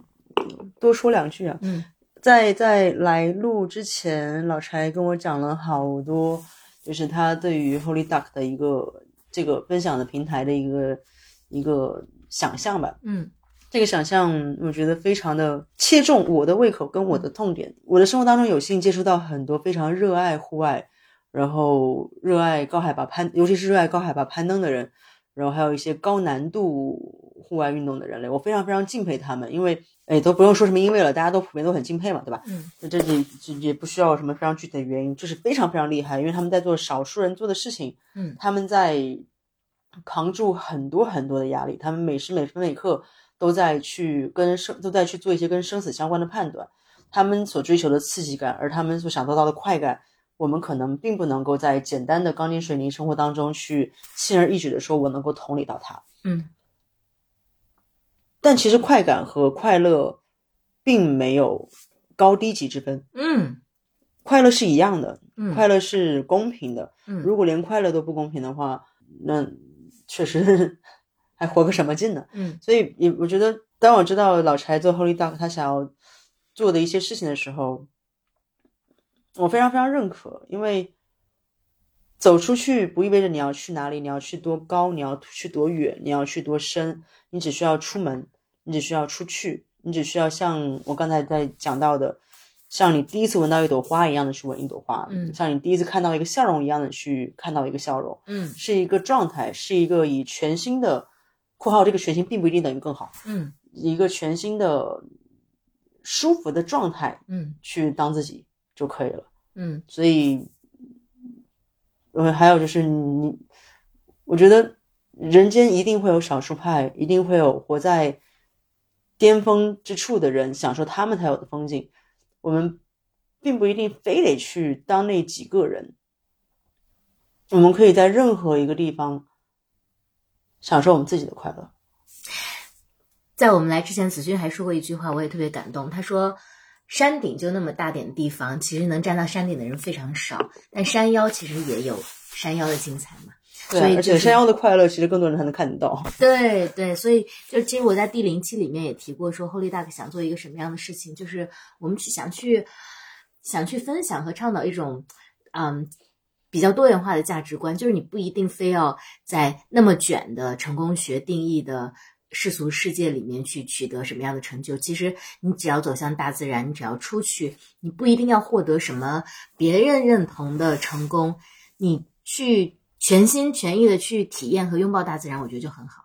多说两句啊。嗯在在来录之前，老柴跟我讲了好多，就是他对于 Holy Duck 的一个这个分享的平台的一个一个想象吧。嗯这个想象我觉得非常的切中我的胃口跟我的痛点。我的生活当中有幸接触到很多非常热爱户外，然后热爱高海拔攀，尤其是热爱高海拔攀登的人，然后还有一些高难度户外运动的人类，我非常非常敬佩他们，因为哎都不用说什么因为了，大家都普遍都很敬佩嘛，对吧？嗯那这里这也不需要什么非常具体的原因，就是非常非常厉害，因为他们在做少数人做的事情，嗯他们在扛住很多很多的压力，他们每时每分每刻都在去跟生都在去做一些跟生死相关的判断，他们所追求的刺激感，而他们所想得到的快感，我们可能并不能够在简单的钢筋水泥生活当中去轻而易举的说我能够同理到他，嗯但其实快感和快乐并没有高低级之分，嗯快乐是一样的，嗯快乐是公平的。嗯如果连快乐都不公平的话，那确实 还活个什么劲呢？嗯所以也我觉得，当我知道老柴做 Holy Duck 他想要做的一些事情的时候，我非常非常认可，因为走出去不意味着你要去哪里，你要去多高，你要去多远，你要去多深，你只需要出门，你只需要出去，你只需要像我刚才在讲到的，像你第一次闻到一朵花一样的去闻一朵花，嗯像你第一次看到一个笑容一样的去看到一个笑容，嗯。是一个状态，是一个以全新的（括号这个全新并不一定等于更好）嗯一个全新的舒服的状态嗯。去当自己就可以了。嗯所以，呃，还有就是你，我觉得人间一定会有少数派，一定会有活在巅峰之处的人，享受他们才有的风景。我们并不一定非得去当那几个人，我们可以在任何一个地方享受我们自己的快乐。在我们来之前，子君还说过一句话，我也特别感动。他说：“山顶就那么大点地方，其实能站到山顶的人非常少，但山腰其实也有山腰的精彩嘛。对啊，所以就是而且山腰的快乐，其实更多人才能看得到。对对，所以就其实我在第零期里面也提过，说 Holy Duck 想做一个什么样的事情，就是我们去想去想去分享和倡导一种嗯比较多元化的价值观，就是你不一定非要在那么卷的成功学定义的。世俗世界里面去取得什么样的成就？其实你只要走向大自然，你只要出去，你不一定要获得什么别人认同的成功，你去全心全意的去体验和拥抱大自然，我觉得就很好。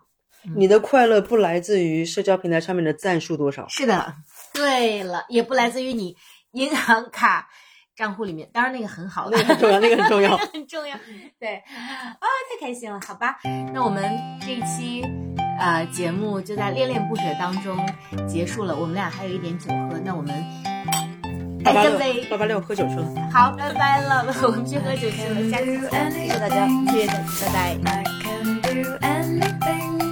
你的快乐不来自于社交平台上面的赞数多少，是的，对了，也不来自于你银行卡账户里面，当然那个很好了，那个很重要，那个很重要。很重要。对，啊，太开心了，好吧，那我们这一期呃节目就在恋恋不舍当中结束了，我们俩还有一点酒喝，那我们干杯，八八六喝酒去了。好，拜拜了，我们去喝酒去了，下次见，谢谢大家。谢谢大家，拜拜。